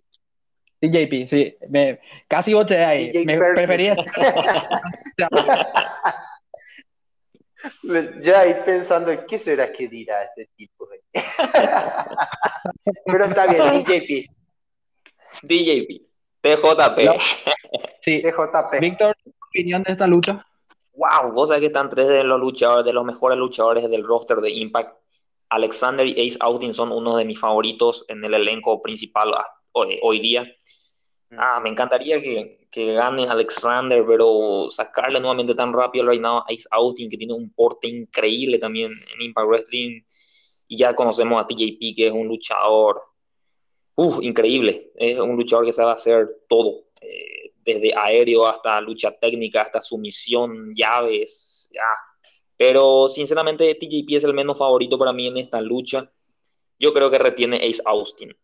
TJP, sí. Me, casi boché ahí. me prefería. ya ahí pensando, ¿qué será que dirá este tipo? Pero está bien, DJP. DJP. TJP. Sí. TJP. Víctor, opinión de esta lucha? Wow, vos sabés que están tres de los luchadores, de los mejores luchadores del roster de Impact. Alexander y Ace Austin son uno de mis favoritos en el elenco principal hoy, día. Mm. Ah, me encantaría que, que, gane Alexander, pero sacarle nuevamente tan rápido al reinado a Ace Austin, que tiene un porte increíble también en Impact Wrestling. Y ya conocemos a TJP, que es un luchador uh, increíble. Es un luchador que sabe hacer todo. Eh, desde aéreo hasta lucha técnica, hasta sumisión, llaves, ya. Pero sinceramente TJP es el menos favorito para mí en esta lucha. Yo creo que retiene Ace Austin.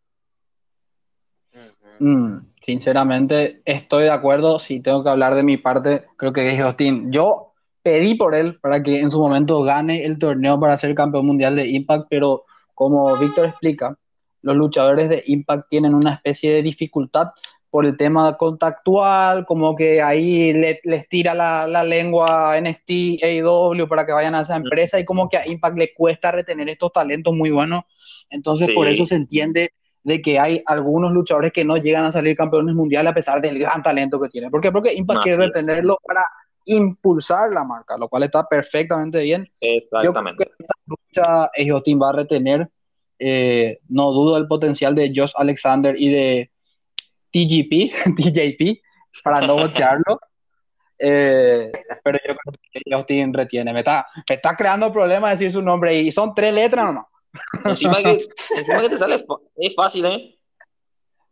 Mm, sinceramente estoy de acuerdo. Si tengo que hablar de mi parte, creo que Ace Austin. Yo pedí por él para que en su momento gane el torneo para ser campeón mundial de Impact, pero como Víctor explica, los luchadores de Impact tienen una especie de dificultad por el tema contactual, como que ahí les tira la, la lengua NXT, AEW para que vayan a esa empresa y como que a Impact le cuesta retener estos talentos muy buenos. Entonces, por eso se entiende de que hay algunos luchadores que no llegan a salir campeones mundiales a pesar del gran talento que tienen. ¿Por qué? Porque Impact quiere retenerlo para impulsar la marca, lo cual está perfectamente bien. Exactamente. Yo creo que esta lucha Team va a retener, eh, no dudo del potencial de Josh Alexander y de TGP, TJP, para no botearlo. Eh, pero yo creo que Justin retiene. Me está, me está creando problemas decir su nombre y son tres letras nomás. Encima que, encima que te sale es fácil, ¿eh?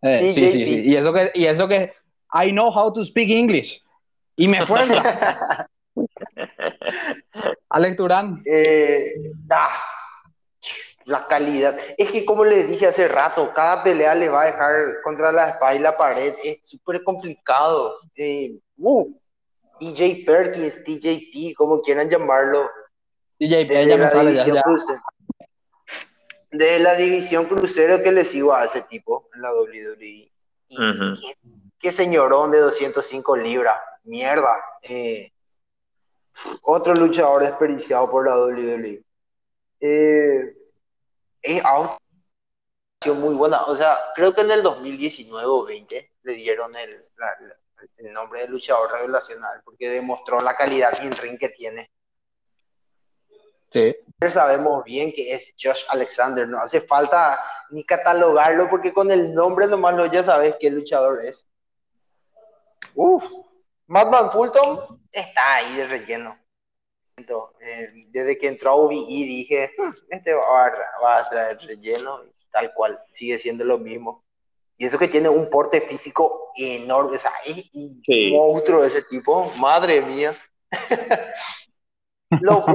eh sí, sí, sí. Y eso, que, y eso que I know how to speak English. Y me fuerza. Alex Durán. Eh, la calidad. Es que como les dije hace rato, cada pelea le va a dejar contra la espalda y la pared. Es súper complicado. Eh, uh, DJ Perkins, TJP, como quieran llamarlo. TJP, de la división Crucero. De la división crucero que le sigo a ese tipo en la WWE. qué, señorón de 205 libras. Mierda. Eh, otro luchador desperdiciado por la WWE. Eh, es muy buena. O sea, creo que en el 2019 o 20 le dieron el, el nombre de luchador revelacional porque demostró la calidad en ring que tiene. Sí. Sabemos bien que es Josh Alexander, no hace falta ni catalogarlo porque con el nombre nomás lo ya sabes qué luchador es. Uf, Madman Fulton está ahí de relleno. Eh, desde que entró a UBI dije, hmm, este va a, va a traer relleno, tal cual, sigue siendo lo mismo. Y eso que tiene un porte físico enorme, o sea, es un monstruo ese tipo, madre mía. Lo,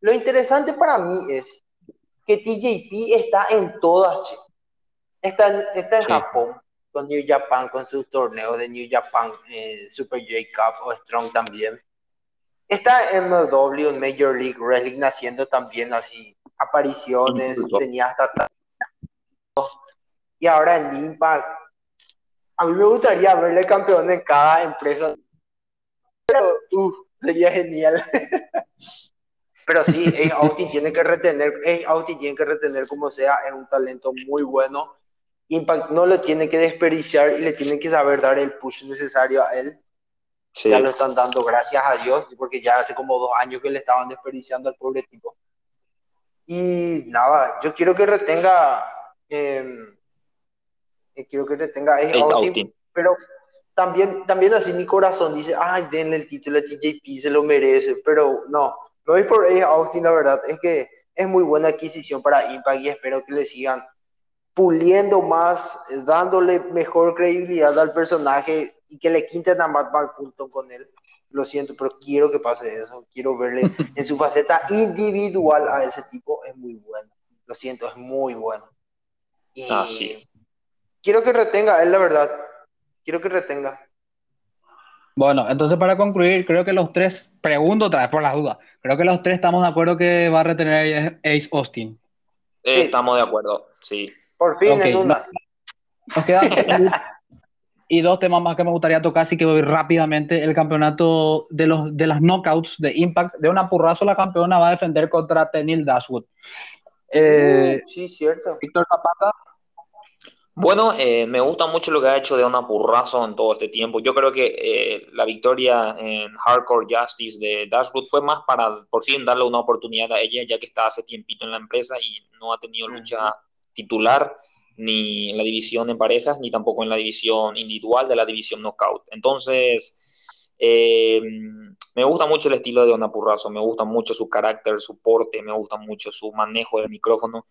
lo, interesante para mí es que TJP está en todas, Está, en, está en Japón, con New Japan, con sus torneos de New Japan, eh, Super J Cup o Strong también. Está MLW, en Major League Wrestling, haciendo también así apariciones, tenía hasta... Y ahora en Impact. A mí me gustaría verle campeón en cada empresa. Pero, uh, sería genial. Pero sí, Austin tiene que retener, Austin tiene que retener como sea, es un talento muy bueno. Impact no lo tiene que desperdiciar y le tiene que saber dar el push necesario a él. Ya lo están dando, gracias a Dios, porque ya hace como dos años que le estaban desperdiciando al pobre tipo. Y nada, yo quiero que retenga, em, eh, quiero que retenga a Austin, pero también, también así mi corazón dice, ay, denle el título a TJP, se lo merece, pero no, me voy por Austin, la verdad, es que es muy buena adquisición para Impact y espero que le sigan puliendo más, dándole mejor credibilidad al personaje y que le quiten a Matt Fulton con él. Lo siento, pero quiero que pase eso. Quiero verle en su faceta individual a ese tipo. Es muy bueno. Lo siento, es muy bueno. Y Quiero que retenga, es la verdad. Quiero que retenga. Bueno, entonces para concluir, creo que los tres, pregunto otra vez por las dudas, creo que los tres estamos de acuerdo que va a retener Ace Austin. sí. Estamos de acuerdo, sí. Por fin, en una. Nos quedan y dos temas más que me gustaría tocar, así que voy rápidamente. El campeonato de, los, de las knockouts de Impact, de una purrazo la campeona va a defender contra Tenil Dashwood. Eh, sí, cierto. Víctor Zapata. Bueno, eh, me gusta mucho lo que ha hecho de una purrazo en todo este tiempo. Yo creo que eh, la victoria en Hardcore Justice de Dashwood fue más para por fin darle una oportunidad a ella, ya que está hace tiempito en la empresa y no ha tenido lucha titular ni en la división en parejas, ni tampoco en la división individual de la división knockout. Entonces, eh, me gusta mucho el estilo de Ona Purrazo, me gusta mucho su carácter, su porte, me gusta mucho su manejo del micrófono.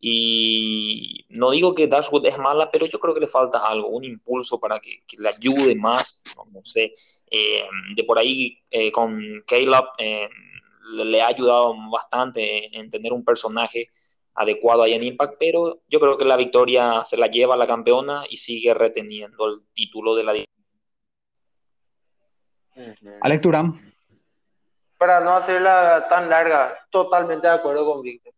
Y no digo que Dashwood es mala, pero yo creo que le falta algo, un impulso para que, le ayude más, no, sé. Eh, de por ahí eh, con Caleb le ha ayudado bastante en tener un personaje adecuado ahí en Impact, pero yo creo que la victoria se la lleva la campeona y sigue reteniendo el título de la Alex Durán. Para no hacerla tan larga, totalmente de acuerdo con Víctor.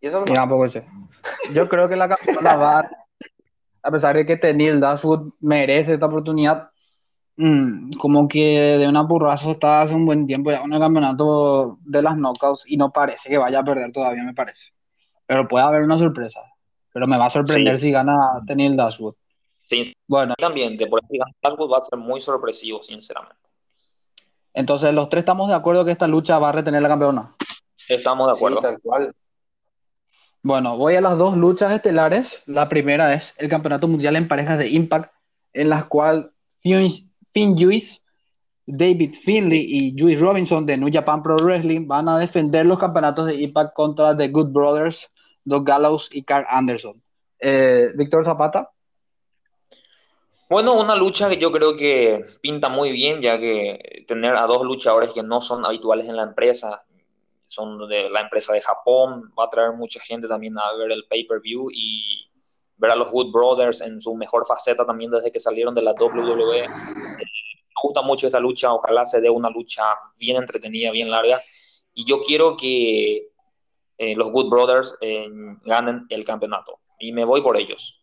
¿Y eso no? Yo creo que la campeona va, a pesar de que Tenil Dashwood merece esta oportunidad, Mm, como que de una burrazo está hace un buen tiempo ya en el campeonato de las knockouts y no parece que vaya a perder todavía, me parece. Pero puede haber una sorpresa. Pero me va a sorprender si gana Tenil Dashwood. Sí, bueno. También, de por ahí Dashwood va a ser muy sorpresivo, sinceramente. Entonces, los tres estamos de acuerdo que esta lucha va a retener la campeona. Estamos de acuerdo. tal cual. Bueno, voy a las dos luchas estelares. La primera es el Campeonato Mundial en Parejas de Impact, en las cuales Finn Juice, David Finley y Juice Robinson de New Japan Pro Wrestling van a defender los campeonatos de Impact contra The Good Brothers, Doug Gallows y Carl Anderson. Eh, Víctor Zapata. Bueno, una lucha que yo creo que pinta muy bien, ya que tener a dos luchadores que no son habituales en la empresa, son de la empresa de Japón, va a traer mucha gente también a ver el pay-per-view y ver a los Wood Brothers en su mejor faceta también desde que salieron de la WWE. me gusta mucho esta lucha, ojalá se dé una lucha bien entretenida, bien larga. Y yo quiero que eh, los Wood Brothers eh, ganen el campeonato. Y me voy por ellos.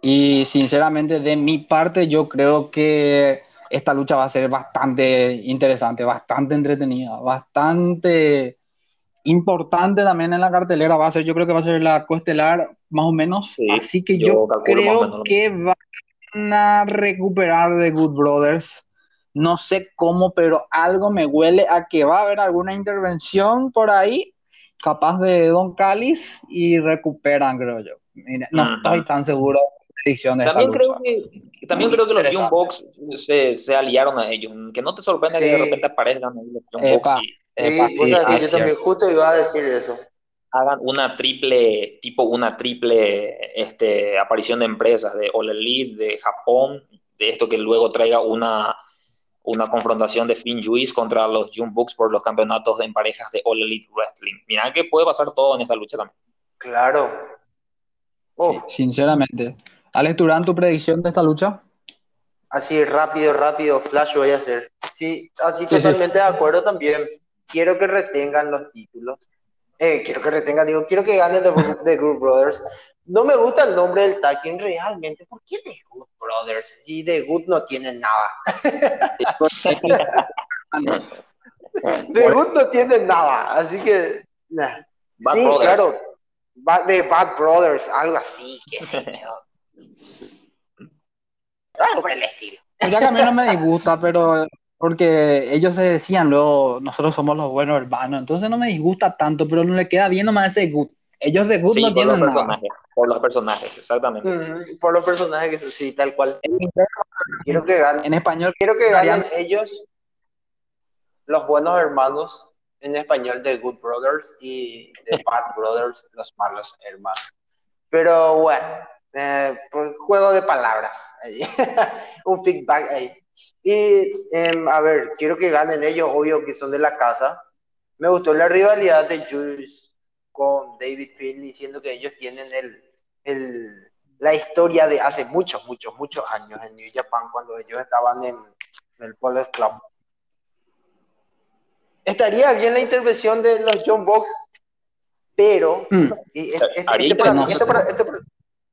Y sinceramente, de mi parte, yo creo que esta lucha va a ser bastante interesante, bastante entretenida, bastante importante también en la cartelera va a ser, yo creo que va a ser la coestelar más o menos. Así que yo, creo que van a recuperar de Good Brothers. No sé cómo, pero algo me huele a que va a haber alguna intervención por ahí, capaz de Don Callis, y recuperan, creo yo. no estoy tan seguro de también creo que también creo que los Young Box se, se, aliaron a ellos que no te sorprenda que de repente aparezcan los Young Box sí, yo también justo iba a decir eso. Hagan una triple, tipo una triple este, aparición de empresas, de All Elite, de Japón, de esto que luego traiga una, una confrontación de Finn Juice contra los June Bucks por los campeonatos en parejas de All Elite Wrestling. Mira que puede pasar todo en esta lucha también. Claro. sinceramente. Alex Turán, ¿tu predicción de esta lucha? Así rápido, rápido, flash voy a hacer. Sí, así totalmente de acuerdo también. Quiero que retengan los títulos. Eh, quiero que retengan, digo, quiero que ganen The, Group Brothers. No me gusta el nombre del tag realmente. ¿Por qué The Good Brothers? Si The Good no tienen nada. The Good no tienen nada, así que. Sí, claro. The Bad Brothers, algo así, qué sé yo. Algo por el estilo. Pues ya que a mí no me disgusta, pero porque ellos se decían luego, nosotros somos los buenos hermanos, entonces no me disgusta tanto, pero no le queda bien nomás ese good. Ellos de good no tienen nada. Por los personajes, exactamente. por los personajes sí, tal cual. quiero que ganen. En español. Quiero que ganen ellos, los buenos hermanos, en español de Good Brothers y The Bad Brothers, los malos hermanos. Pero bueno, eh, pues, juego de palabras. Un feedback ahí. Y em, a ver, quiero que ganen ellos, obvio que son de la casa. Me gustó la rivalidad de Jules con David Finn diciendo que ellos tienen el, el, la historia de hace muchos, muchos, muchos años en New Japan cuando ellos estaban en, el Polo Club. Estaría bien la intervención de los John Box, pero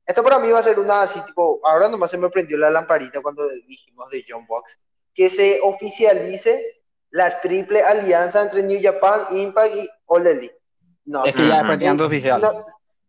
esto para mí va a ser una así, tipo, ahora nomás se me prendió la lamparita cuando dijimos de John Box, que se oficialice la triple alianza entre New Japan, Impact y All Elite. No, es ya es oficial.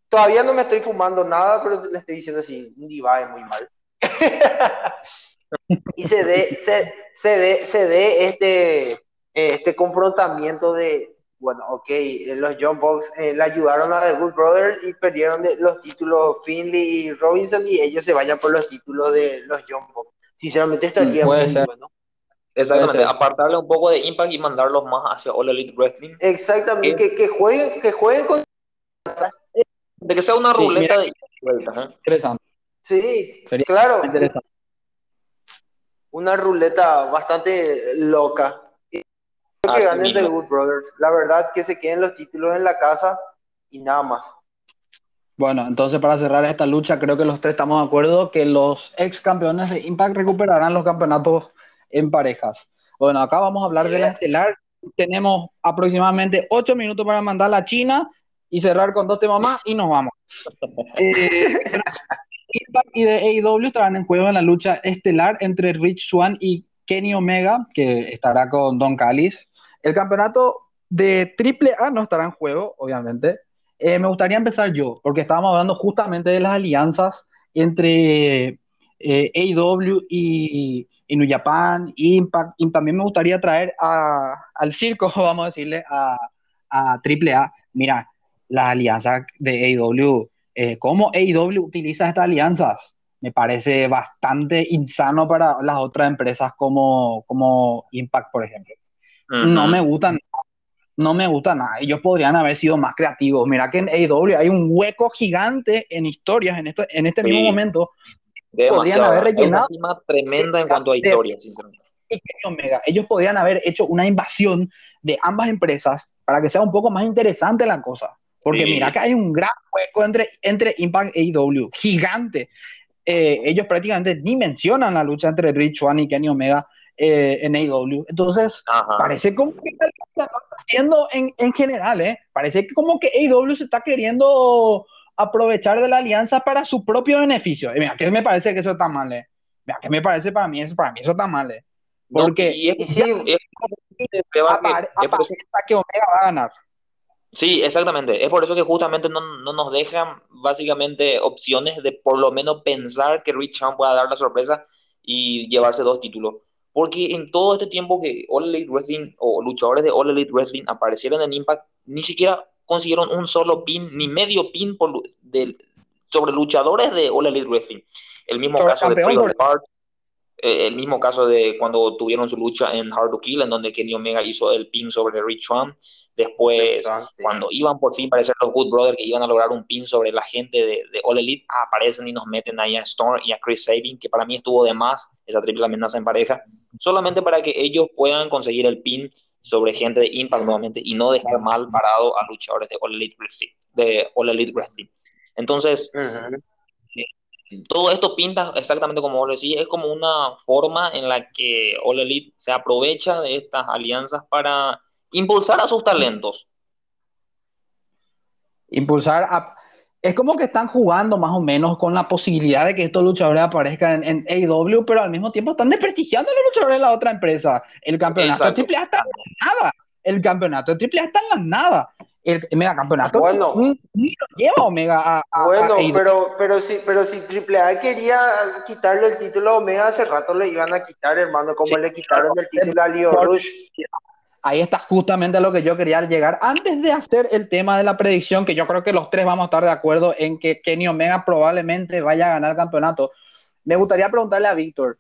todavía no me estoy fumando nada, pero le estoy diciendo así, un diva es muy mal. y se dé, se, se se dé este, este confrontamiento de, bueno, ok, eh, los John Box eh, le ayudaron a The Good Brothers y perdieron los títulos Finley y Robinson y ellos se vayan por los títulos de los John Box. Sinceramente estaría muy bueno. Exactamente, apartarle un poco de Impact y mandarlos más hacia All Elite Wrestling. Exactamente, que, que, jueguen, que jueguen con... De que sea una ruleta de. ¿eh? Interesante. Sí, claro. Interesante. Una ruleta bastante loca que ganen The Good Brothers. La verdad que se queden los títulos en la casa y nada más. Bueno, entonces para cerrar esta lucha, creo que los tres estamos de acuerdo que los ex campeones de Impact recuperarán los campeonatos en parejas. Bueno, acá vamos a hablar de la estelar. Tenemos aproximadamente ocho minutos para mandar a China y cerrar con dos temas más y nos vamos. Eh, Impact y de AEW estarán en juego en la lucha estelar entre Rich Swan y Kenny Omega, que estará con Don Callis. El campeonato de Triple A no estará en juego, obviamente. Eh, me gustaría empezar yo, porque estábamos hablando justamente de las alianzas entre eh, AEW y, New Japan, Impact, y también me gustaría traer al circo, vamos a decirle, a, a AAA. Mira, las alianzas de AEW, eh, ¿cómo AEW utiliza estas alianzas? Me parece bastante insano para las otras empresas como, como Impact, por ejemplo. No me gustan no me gusta nada. Ellos podrían haber sido más creativos. Mira que en AEW hay un hueco gigante en historias en, esto, en este mismo momento. Podrían haber rellenado. Una tremenda en cuanto a historias, sinceramente. Ellos podrían haber hecho una invasión de ambas empresas para que sea un poco más interesante la cosa. Porque mira que hay un gran hueco entre, entre Impact y AEW, gigante. Eh, ellos prácticamente ni mencionan la lucha entre Rich Swann y Kenny Omega eh, en AEW. Entonces, parece como que está haciendo en, en general, ¿eh? Parece como que AEW se está queriendo aprovechar de la alianza para su propio beneficio. Y mira, que me parece que eso está mal, ¿eh? Mira, que me parece para mí eso, para mí eso está mal, ¿eh? Porque y sí, es, que, Omega va a ganar. Sí, exactamente. Es por eso que justamente no, no, nos dejan básicamente opciones de por lo menos pensar que Rich Chan pueda dar la sorpresa y llevarse dos títulos. Porque en todo este tiempo que All Elite Wrestling o luchadores de All Elite Wrestling aparecieron en Impact, ni siquiera consiguieron un solo pin, ni medio pin por, sobre luchadores de All Elite Wrestling. El mismo caso de eh, el mismo caso de cuando tuvieron su lucha en Hard to Kill, en donde Kenny Omega hizo el pin sobre Rich Swann. Después, cuando iban por fin a aparecer los Good Brothers que iban a lograr un pin sobre la gente de, de All Elite, aparecen y nos meten ahí a Storm y a Chris Sabin, que para mí estuvo de más esa triple amenaza en pareja, solamente para que ellos puedan conseguir el pin sobre gente de Impact nuevamente y no dejar mal parado a luchadores de All Elite Wrestling. De All Elite Wrestling. Entonces, todo esto pinta exactamente como vos decís, es como una forma en la que All Elite se aprovecha de estas alianzas para impulsar a sus talentos. Impulsar a... Es como que están jugando más o menos con la posibilidad de que estos luchadores aparezcan en, en AEW, pero al mismo tiempo están desprestigiando a los luchadores de la otra empresa. El campeonato de AAA está en la nada. El campeonato de AAA está en la nada el mega campeonato bueno, ni, lo lleva Omega a, bueno pero pero si pero si AAA quería quitarle el título a Omega hace rato le iban a quitar hermano como le quitaron el título a Leo Rush ahí está justamente a lo que yo quería llegar antes de hacer el tema de la predicción que yo creo que los tres vamos a estar de acuerdo en que Kenny Omega probablemente vaya a ganar el campeonato me gustaría preguntarle a Víctor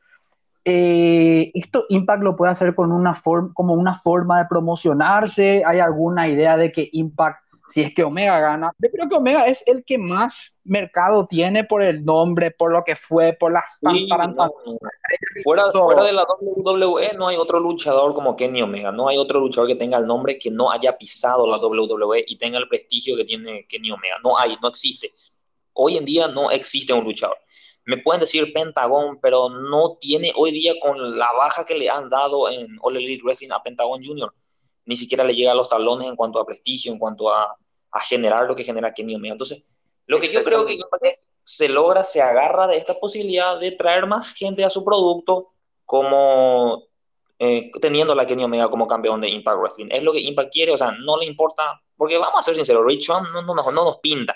eh, ¿Esto Impact lo puede hacer con una forma, como una forma de promocionarse? ¿Hay alguna idea de que Impact, si es que Omega gana? Yo creo que Omega es el que más mercado tiene por el nombre, por lo que fue, por las... Fuera, fuera, de la WWE no hay otro luchador como Kenny Omega, no hay otro luchador que tenga el nombre que no haya pisado la WWE y tenga el prestigio que tiene Kenny Omega. No hay, no existe. Hoy en día no existe un luchador me pueden decir Pentagon, pero no tiene hoy día con la baja que le han dado en All Elite Wrestling a Pentagon Jr. Ni siquiera le llega a los talones en cuanto a prestigio, en cuanto a, a generar lo que genera Kenny Omega. Entonces, lo que yo creo que se logra, se agarra de esta posibilidad de traer más gente a su producto como eh, teniendo la Kenny Omega como campeón de Impact Wrestling. Es lo que Impact quiere, o sea, no le importa, porque vamos a ser sinceros, Rich no, no, no, nos pinta.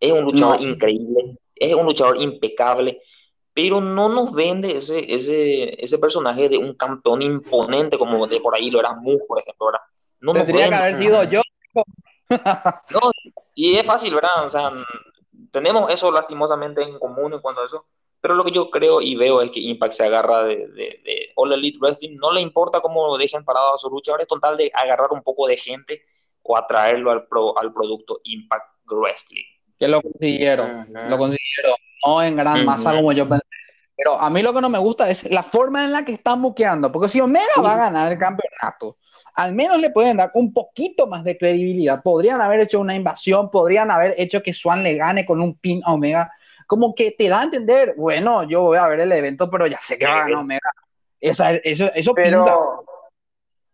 Es un luchador increíble, es un luchador impecable, pero no nos vende ese, ese, ese personaje de un campeón imponente como de por ahí lo era Moose, por ejemplo, ¿verdad? No Tendría que haber sido yo. no, y es fácil, ¿verdad? O sea, tenemos eso lastimosamente en común en cuanto a eso, pero lo que yo creo y veo es que Impact se agarra de, de, All Elite Wrestling, no le importa cómo dejen parado a sus luchadores, con tal de agarrar un poco de gente o atraerlo al, pro, al producto Impact Wrestling que lo consiguieron, lo consiguieron, no en gran masa como yo pensé. Pero a mí lo que no me gusta es la forma en la que están buqueando, porque si Omega va a ganar el campeonato, al menos le pueden dar un poquito más de credibilidad. Podrían haber hecho una invasión, podrían haber hecho que Swan le gane con un pin a Omega, como que te da a entender, bueno, yo voy a ver el evento, pero ya sé que va a ganar Omega. Esa, eso, eso pero,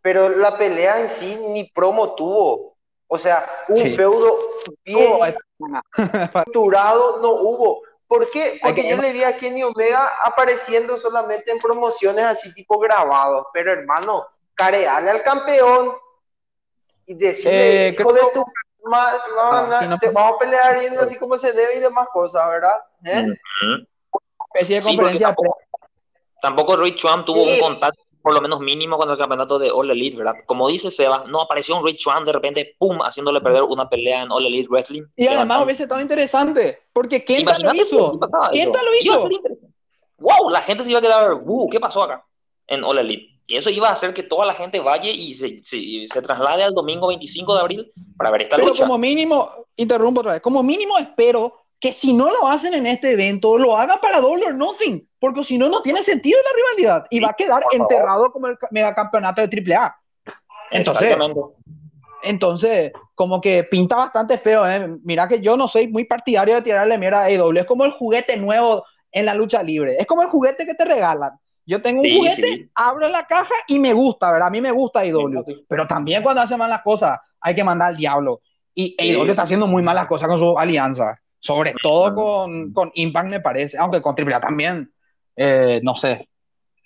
pero la pelea en sí ni promo tuvo. O sea, un feudo bien estructurado no hubo. ¿Por qué? Porque yo le vi a Kenny Omega apareciendo solamente en promociones así tipo grabados. Pero hermano, careale al campeón y decirle, eh, hijo de tu madre, ah, vamos a pelear y así como se debe y demás cosas, ¿verdad? ¿Eh? tampoco, tampoco Rich Trump tuvo un contacto por lo menos mínimo con el campeonato de All Elite, ¿verdad? Como dice Seba, no apareció un Rich Swann de repente, pum, haciéndole perder una pelea en All Elite Wrestling. Y además hubiese estado interesante, porque Kenta lo hizo. Kenta lo hizo. Wow, la gente se iba a quedar, ¿qué pasó acá? En All Elite. Y eso iba a hacer que toda la gente vaya y se, se, traslade al domingo 25 de abril para ver esta Pero lucha. como mínimo, interrumpo otra vez, como mínimo espero que si no lo hacen en este evento, lo hagan para Double or Nothing, porque si no, no tiene sentido la rivalidad y va a quedar enterrado como el megacampeonato de AAA. Entonces, entonces, como que pinta bastante feo. ¿eh? Mira que yo no soy muy partidario de tirarle mierda a AEW. Es como el juguete nuevo en la lucha libre. Es como el juguete que te regalan. Yo tengo un juguete, abro la caja y me gusta, ¿verdad? A mí me gusta AEW. pero también cuando hacen malas cosas, hay que mandar al diablo. Y AEW está haciendo muy malas cosas con su alianza. Sobre todo con, con Impact me parece, aunque con AAA también, eh, no sé.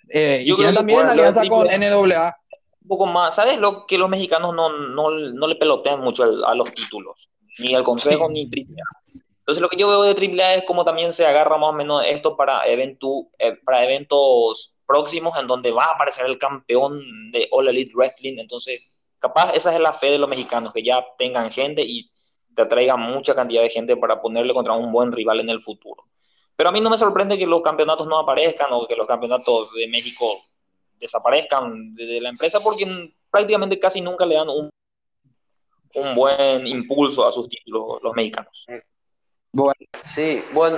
Eh, Yo y creo también alianza con NWA. Un poco más, ¿sabes? Lo que los mexicanos no, no, no le pelotean mucho a los títulos, ni al consejo ni AAA. Entonces lo que yo veo de AAA es como también se agarra más o menos esto para, eventu, eh, para eventos próximos en donde va a aparecer el campeón de All Elite Wrestling. Entonces, capaz esa es la fe de los mexicanos, que ya tengan gente y te atraiga mucha cantidad de gente para ponerle contra un buen rival en el futuro. Pero a mí no me sorprende que los campeonatos no aparezcan o que los campeonatos de México desaparezcan de, la empresa porque prácticamente casi nunca le dan un un buen impulso a sus títulos los mexicanos. Bueno. Sí, bueno,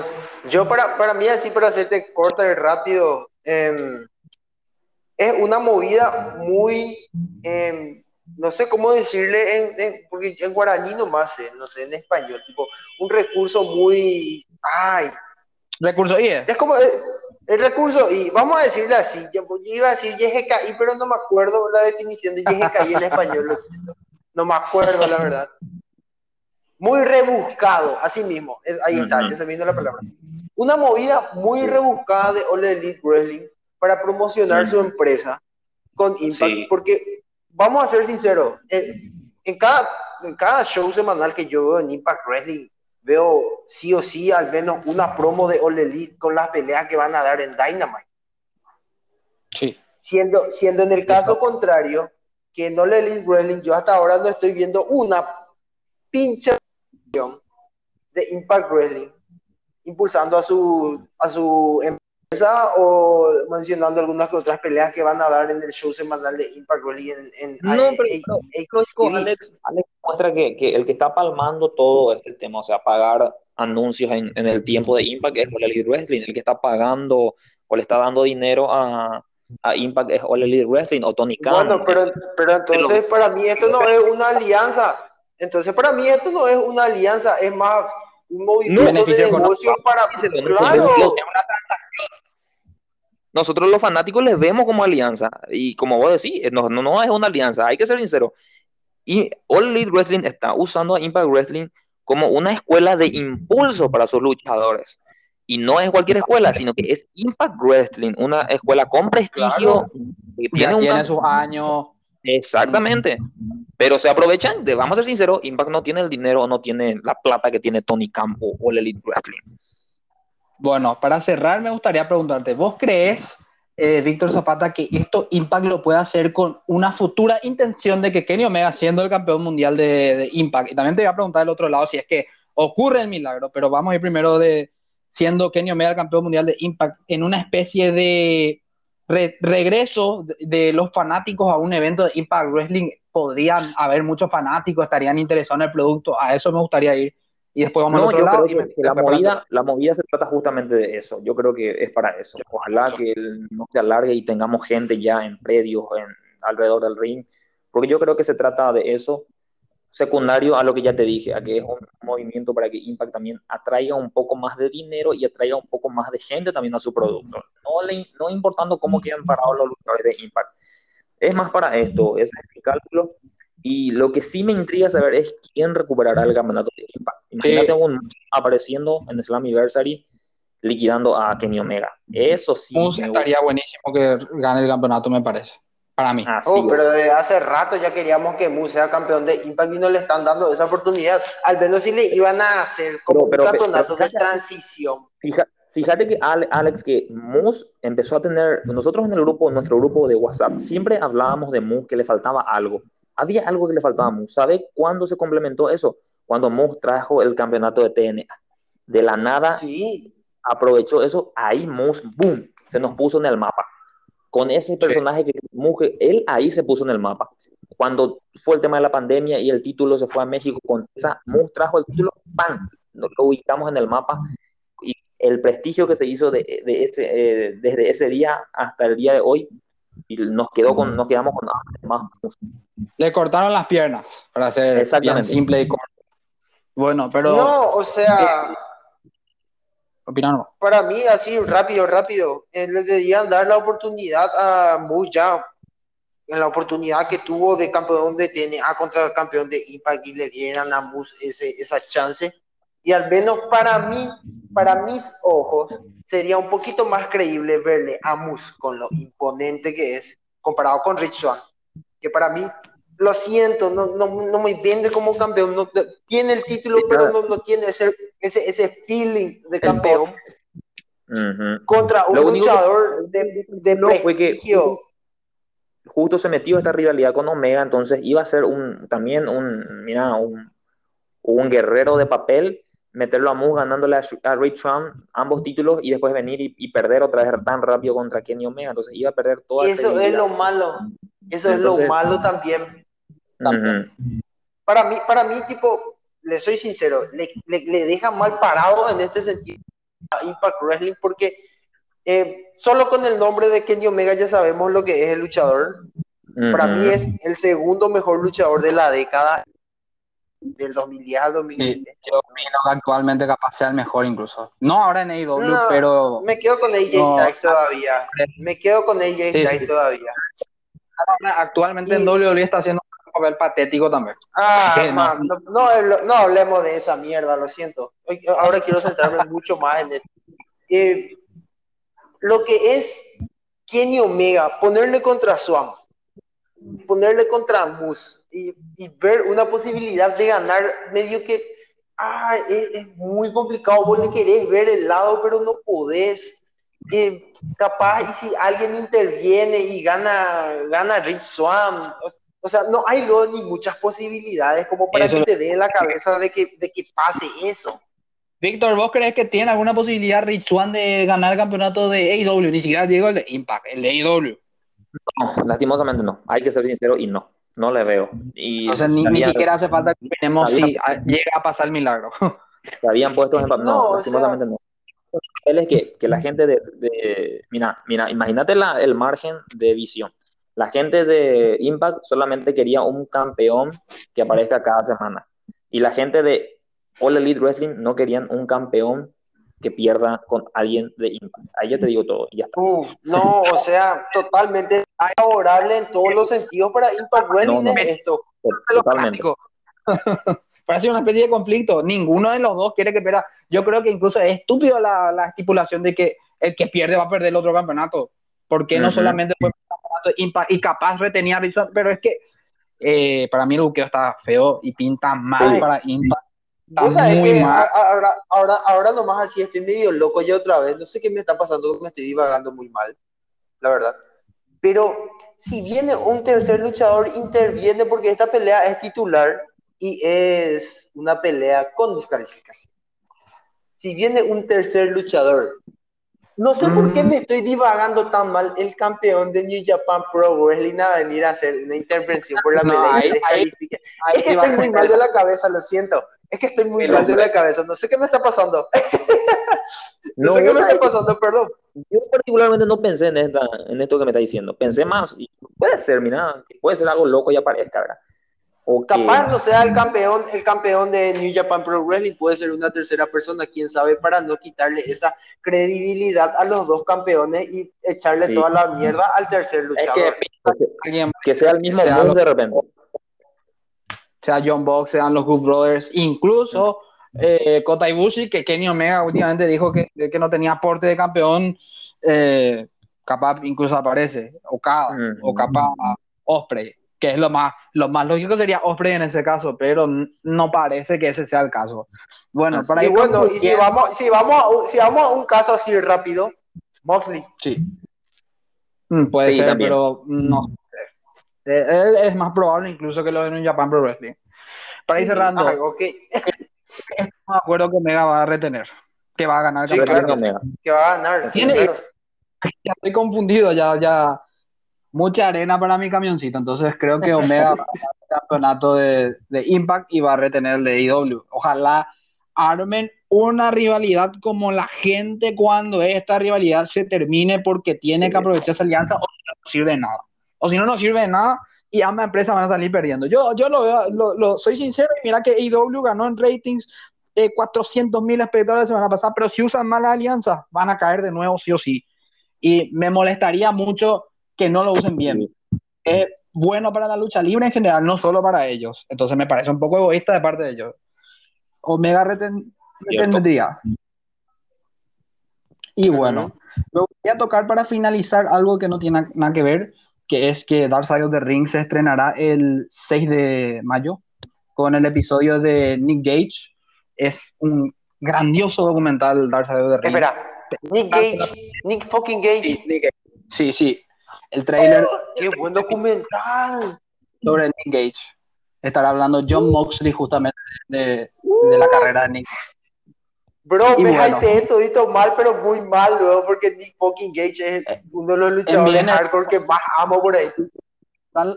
yo para, para mí así, para hacerte corta y rápido, em, es una movida muy, em, no sé cómo decirle, en, porque en guaraní nomás sé, no sé, en español, tipo, un recurso muy, ay. Recurso y Es como, eh, el recurso, y vamos a decirle así, yo, iba a decir YGKI, pero no me acuerdo la definición de YGKI en español, no me acuerdo la verdad. Muy rebuscado, así mismo, ahí está, ya se vino la palabra. Una movida muy rebuscada de Ole Elite Wrestling para promocionar su empresa con Impact, porque vamos a ser sinceros, en, en, cada, en cada show semanal que yo veo en Impact Wrestling, veo sí o sí al menos una promo de All Elite con las peleas que van a dar en Dynamite. Sí. Siendo, siendo en el caso contrario, que en All Elite Wrestling yo hasta ahora no estoy viendo una pinche de Impact Wrestling impulsando a su, a su o mencionando algunas otras peleas que van a dar en el show semanal de Impact Wrestling en, no, pero, Alex, Alex muestra que, que, el que está palmando todo este tema, o sea, pagar anuncios en, en el tiempo de Impact es All Elite Wrestling, el que está pagando o le está dando dinero a, a Impact es All Elite Wrestling o Tony Khan. Bueno, pero, pero entonces para mí esto no es una alianza, entonces para mí esto no es una alianza, es más un movimiento de negocio para... Claro. Nosotros los fanáticos les vemos como alianza. Y como vos decís, no, no, es una alianza, hay que ser sincero. Y All Elite Wrestling está usando a Impact Wrestling como una escuela de impulso para sus luchadores. Y no es cualquier escuela, sino que es Impact Wrestling, una escuela con prestigio. Que tiene, tiene sus años. Exactamente. Pero se aprovechan, de, vamos a ser sinceros, Impact no tiene el dinero, no tiene la plata que tiene Tony Campo o el Elite Wrestling. Bueno, para cerrar me gustaría preguntarte, ¿vos crees, eh, Víctor Zapata, que esto Impact lo puede hacer con una futura intención de que Kenny Omega, siendo el campeón mundial de, Impact, y también te voy a preguntar del otro lado si es que ocurre el milagro, pero vamos a ir primero de siendo Kenny Omega el campeón mundial de Impact en una especie de regreso de, los fanáticos a un evento de Impact Wrestling, podrían haber muchos fanáticos, estarían interesados en el producto, a eso me gustaría ir y después vamos al otro lado. Y la, movida, la movida se trata justamente de eso. Yo creo que es para eso. Ojalá que no se alargue y tengamos gente ya en predios, en, alrededor del ring, porque yo creo que se trata de eso, secundario a lo que ya te dije, a que es un movimiento para que Impact también atraiga un poco más de dinero y atraiga un poco más de gente también a su producto. No, le, no importando cómo quedan parados los luchadores de Impact. Es más para esto, ese es mi cálculo. Y lo que sí me intriga saber es quién recuperará el campeonato de Impact. Imagínate un apareciendo en Slammiversary liquidando a Kenny Omega. Eso sí. estaría buenísimo que gane el campeonato, me parece. Para mí. oh, pero desde hace rato ya queríamos que Moose sea campeón de Impact y no le están dando esa oportunidad. Al menos si le iban a hacer como un campeonato de transición. Fíjate, que Alex, que Moose empezó a tener, nosotros en el grupo, en nuestro grupo de WhatsApp, siempre hablábamos de Moose que le faltaba algo había algo que le faltaba a Moose. ¿Sabe cuándo se complementó eso? Cuando Moose trajo el campeonato de TNA. De la nada, sí. aprovechó eso. Ahí Moose, boom, se nos puso en el mapa. Con ese personaje que Moose, él ahí se puso en el mapa. Cuando fue el tema de la pandemia y el título se fue a México con esa, Moose trajo el título, ¡pam! Lo ubicamos en el mapa y el prestigio que se hizo de, ese, eh, desde ese día hasta el día de hoy y nos quedó con, nos quedamos con más Le cortaron las piernas, para ser bien simple y corto. Bueno, pero. No, o sea. Opinando. Para mí, así, rápido, rápido. Eh, le deberían dar la oportunidad a Muya en la oportunidad que tuvo de campeón de TNA contra el campeón de Impact y le dieran a Mus ese, esa chance. Y al menos para mí, para mis ojos, sería un poquito más creíble verle a Mus con lo imponente que es, comparado con Rich Swan, que para mí, lo siento, no, no, no me vende como campeón, no, tiene el título, pero no, no, tiene ese, ese, ese feeling de campeón. Contra un luchador de, de prestigio. justo se metió esta rivalidad con Omega, entonces iba a ser un también un, mira, un, un guerrero de papel meterlo a Moose ganándole a, Rich Trump ambos títulos y después venir y, perder otra vez tan rápido contra Kenny Omega. Entonces iba a perder toda Eso es lo malo. Eso es lo malo también. Para mí, para mí, tipo, le soy sincero, le, le, deja mal parado en este sentido a Impact Wrestling porque eh, solo con el nombre de Kenny Omega ya sabemos lo que es el luchador. Para mí es el segundo mejor luchador de la década del 2010 al 2020. yo actualmente capaz sea el mejor incluso. No ahora en AEW, pero... Me quedo con AJ Styles todavía. Me quedo con AJ Styles todavía. actualmente en WWE está haciendo un papel patético también. Ah, no, no, hablemos de esa mierda, lo siento. Ahora quiero centrarme mucho más en esto. Eh, lo que es Kenny Omega, ponerle contra Swamp, ponerle contra Moose y, ver una posibilidad de ganar medio que ah, es, muy complicado. Vos le querés ver el lado, pero no podés. Eh, capaz, y si alguien interviene y gana, gana Rich Swan, o, sea, no hay ni muchas posibilidades como para que te dé la cabeza de que, de que pase eso. Víctor, ¿vos crees que tiene alguna posibilidad Rich Swan de ganar el campeonato de AEW? Ni siquiera digo el de Impact, el de AEW. No, lastimosamente no. Hay que ser sincero y no. No le veo. Y o sea, ni, siquiera hace falta que tenemos si llega a pasar el milagro. Se habían puesto en No, lastimosamente no. Es que, que la gente de, mira, mira, imagínate el margen de visión. La gente de Impact solamente quería un campeón que aparezca cada semana. Y la gente de All Elite Wrestling no querían un campeón que pierda con alguien de Impact. Ahí ya te digo todo, ya está. no, o sea, totalmente favorable en todos los sentidos para Impact Wrestling esto. Totalmente. Parece una especie de conflicto. Ninguno de los dos quiere que pierda. Yo creo que incluso es estúpido la, la estipulación de que el que pierde va a perder el otro campeonato. Porque no solamente y capaz retenía a pero es que eh, para mí el buqueo está feo y pinta mal para Impact ahora, ahora, ahora nomás así estoy medio loco ya otra vez. No sé qué me está pasando, me estoy divagando muy mal, la verdad. Pero si viene un tercer luchador, interviene porque esta pelea es titular y es una pelea con descalificación. Si viene un tercer luchador, no sé por qué mm. me estoy divagando tan mal el campeón de New Japan Pro Wrestling a venir a hacer una intervención por la pelea es que estoy muy mal de la cabeza, lo siento. Es que estoy muy mal de la cabeza, no sé qué me está pasando. no, sé qué me está pasando, perdón. Yo particularmente no pensé en, esta, en esto que me está diciendo. Pensé más, y puede ser, mira, puede ser algo loco y aparezca, ¿verdad? O capaz no sea el campeón, el campeón de New Japan Pro Wrestling, puede ser una tercera persona, quién sabe, para no quitarle esa credibilidad a los dos campeones y echarle toda la mierda al tercer luchador. que, sea el mismo de repente. Sea John Box, sean los Good Brothers, incluso eh, Kota Ibushi, que Kenny Omega últimamente dijo que, que no tenía aporte de campeón, eh, capaz incluso aparece, Okada, o capaz Osprey, que es lo más, lo más lógico sería Osprey en ese caso, pero no parece que ese sea el caso. Bueno, para y bueno, y si vamos, si vamos, a, si vamos a un caso así rápido, Moxley. Sí. Mm, puede ser, pero no eh, es más probable incluso que lo de un Japan Pro Wrestling. Para ir cerrando, ah, okay. me acuerdo que Mega va a retener, que va a ganar. Sí, claro, que va a ganar. Ya estoy confundido, ya, ya. Mucha arena para mi camioncito, entonces creo que Omega va a ganar el campeonato de, de, Impact y va a retener el de IW. Ojalá armen una rivalidad como la gente cuando esta rivalidad se termine porque tiene que aprovechar esa alianza o no sirve de nada o si no, no sirve de nada y ambas empresas van a salir perdiendo. Yo, yo lo veo, lo, soy sincero, y mira que AEW ganó en ratings eh, 400 mil espectadores la semana pasada, pero si usan malas alianzas, van a caer de nuevo sí o sí. Y me molestaría mucho que no lo usen bien. Es bueno para la lucha libre en general, no solo para ellos. Entonces me parece un poco egoísta de parte de ellos. Omega reten, retendría. Y bueno, me voy a tocar para finalizar algo que no tiene nada que ver, que es que Dark Side of the Ring se estrenará el 6 de mayo con el episodio de Nick Gage. Es un grandioso documental Dark Side of the Ring. Espera, Nick Gage, Nick fucking Gage. Sí, sí. El trailer. Oh, ¡Qué buen documental! Sobre Nick Gage. Estará hablando John Moxley justamente de, de la carrera de Nick. Bro, me bueno. todito mal, pero muy mal, luego, porque Nick fucking Gage es uno de los luchadores hardcore que más amo por ahí.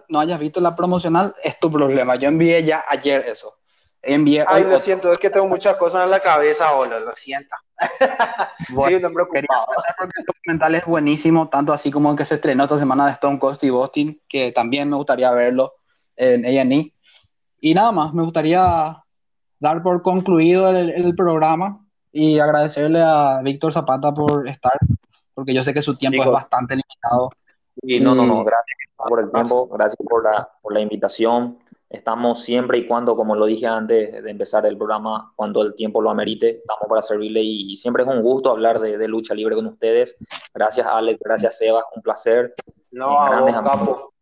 no hayas visto la promocional, es tu problema. Yo envié ya ayer eso. Envié Ay, lo siento, es que tengo muchas cosas en la cabeza ahora, lo siento. Soy un hombre ocupado. el documental es buenísimo, tanto así como el que se estrenó esta semana de Stone Cold y Boston, que también me gustaría verlo en A&E. Y nada más, me gustaría dar por concluido el, programa y agradecerle a Víctor Zapata por estar, porque yo sé que su tiempo es bastante limitado. Y no, no, no, gracias por el tiempo, gracias por la, por la invitación. Estamos siempre y cuando, como lo dije antes de empezar el programa, cuando el tiempo lo amerite, estamos para servirle y siempre es un gusto hablar de, lucha libre con ustedes. Gracias Alex, gracias Sebas, un placer. No, a vos, capo.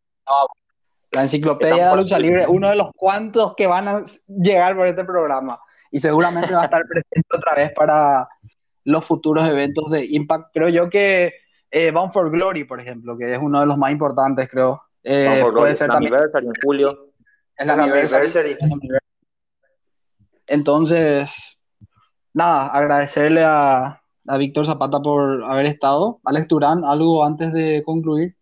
la enciclopedia de lucha libre, uno de los cuantos que van a llegar por este programa y seguramente va a estar presente otra vez para los futuros eventos de Impact. Creo yo que eh, Bound for Glory, por ejemplo, que es uno de los más importantes, creo. Eh, puede ser también. en julio. La anniversary. Entonces, nada, agradecerle a, a Víctor Zapata por haber estado. Alex Turán, ¿algo antes de concluir?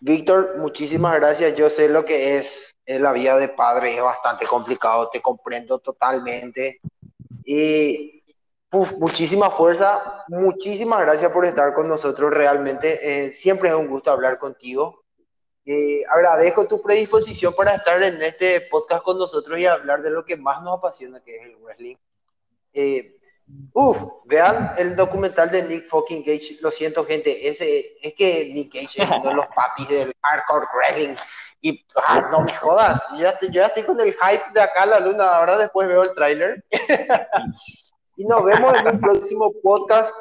Víctor, muchísimas gracias. Yo sé lo que es, es la vida de padre, es bastante complicado, te comprendo totalmente. Y muchísima fuerza, muchísimas gracias por estar con nosotros realmente. Eh, siempre es un gusto hablar contigo. Eh, agradezco tu predisposición para estar en este podcast con nosotros y hablar de lo que más nos apasiona, que es el wrestling. Eh, uf, vean el documental de Nick fucking Cage. Lo siento, gente. Ese, es que Nick Cage es uno de los papis del hardcore wrestling. Y ah, no me jodas, yo ya, yo ya, estoy con el hype de acá a la luna. Ahora después veo el tráiler. Y nos vemos en un próximo podcast.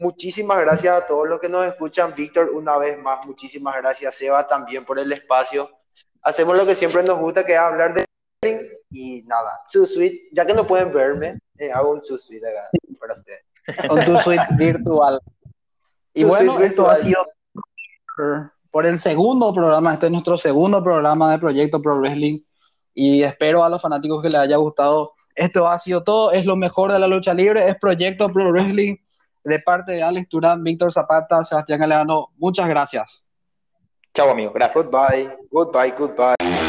Muchísimas gracias a todos los que nos escuchan. Víctor, una vez más, muchísimas gracias. Seba también por el espacio. Hacemos lo que siempre nos gusta, que es hablar de y nada, su suite, ya que no pueden verme, eh, hago un su suite acá para ustedes. Con tu suite virtual. Y bueno, esto ha sido por el segundo programa, este es nuestro segundo programa de Proyecto Pro Wrestling y espero a los fanáticos que les haya gustado esto ha sido todo, es lo mejor de la lucha libre, es Proyecto Pro Wrestling de parte de Alex Turán, Víctor Zapata, Sebastián Galeano. Muchas gracias. Chao, amigo. Gracias. Goodbye. Goodbye. Goodbye.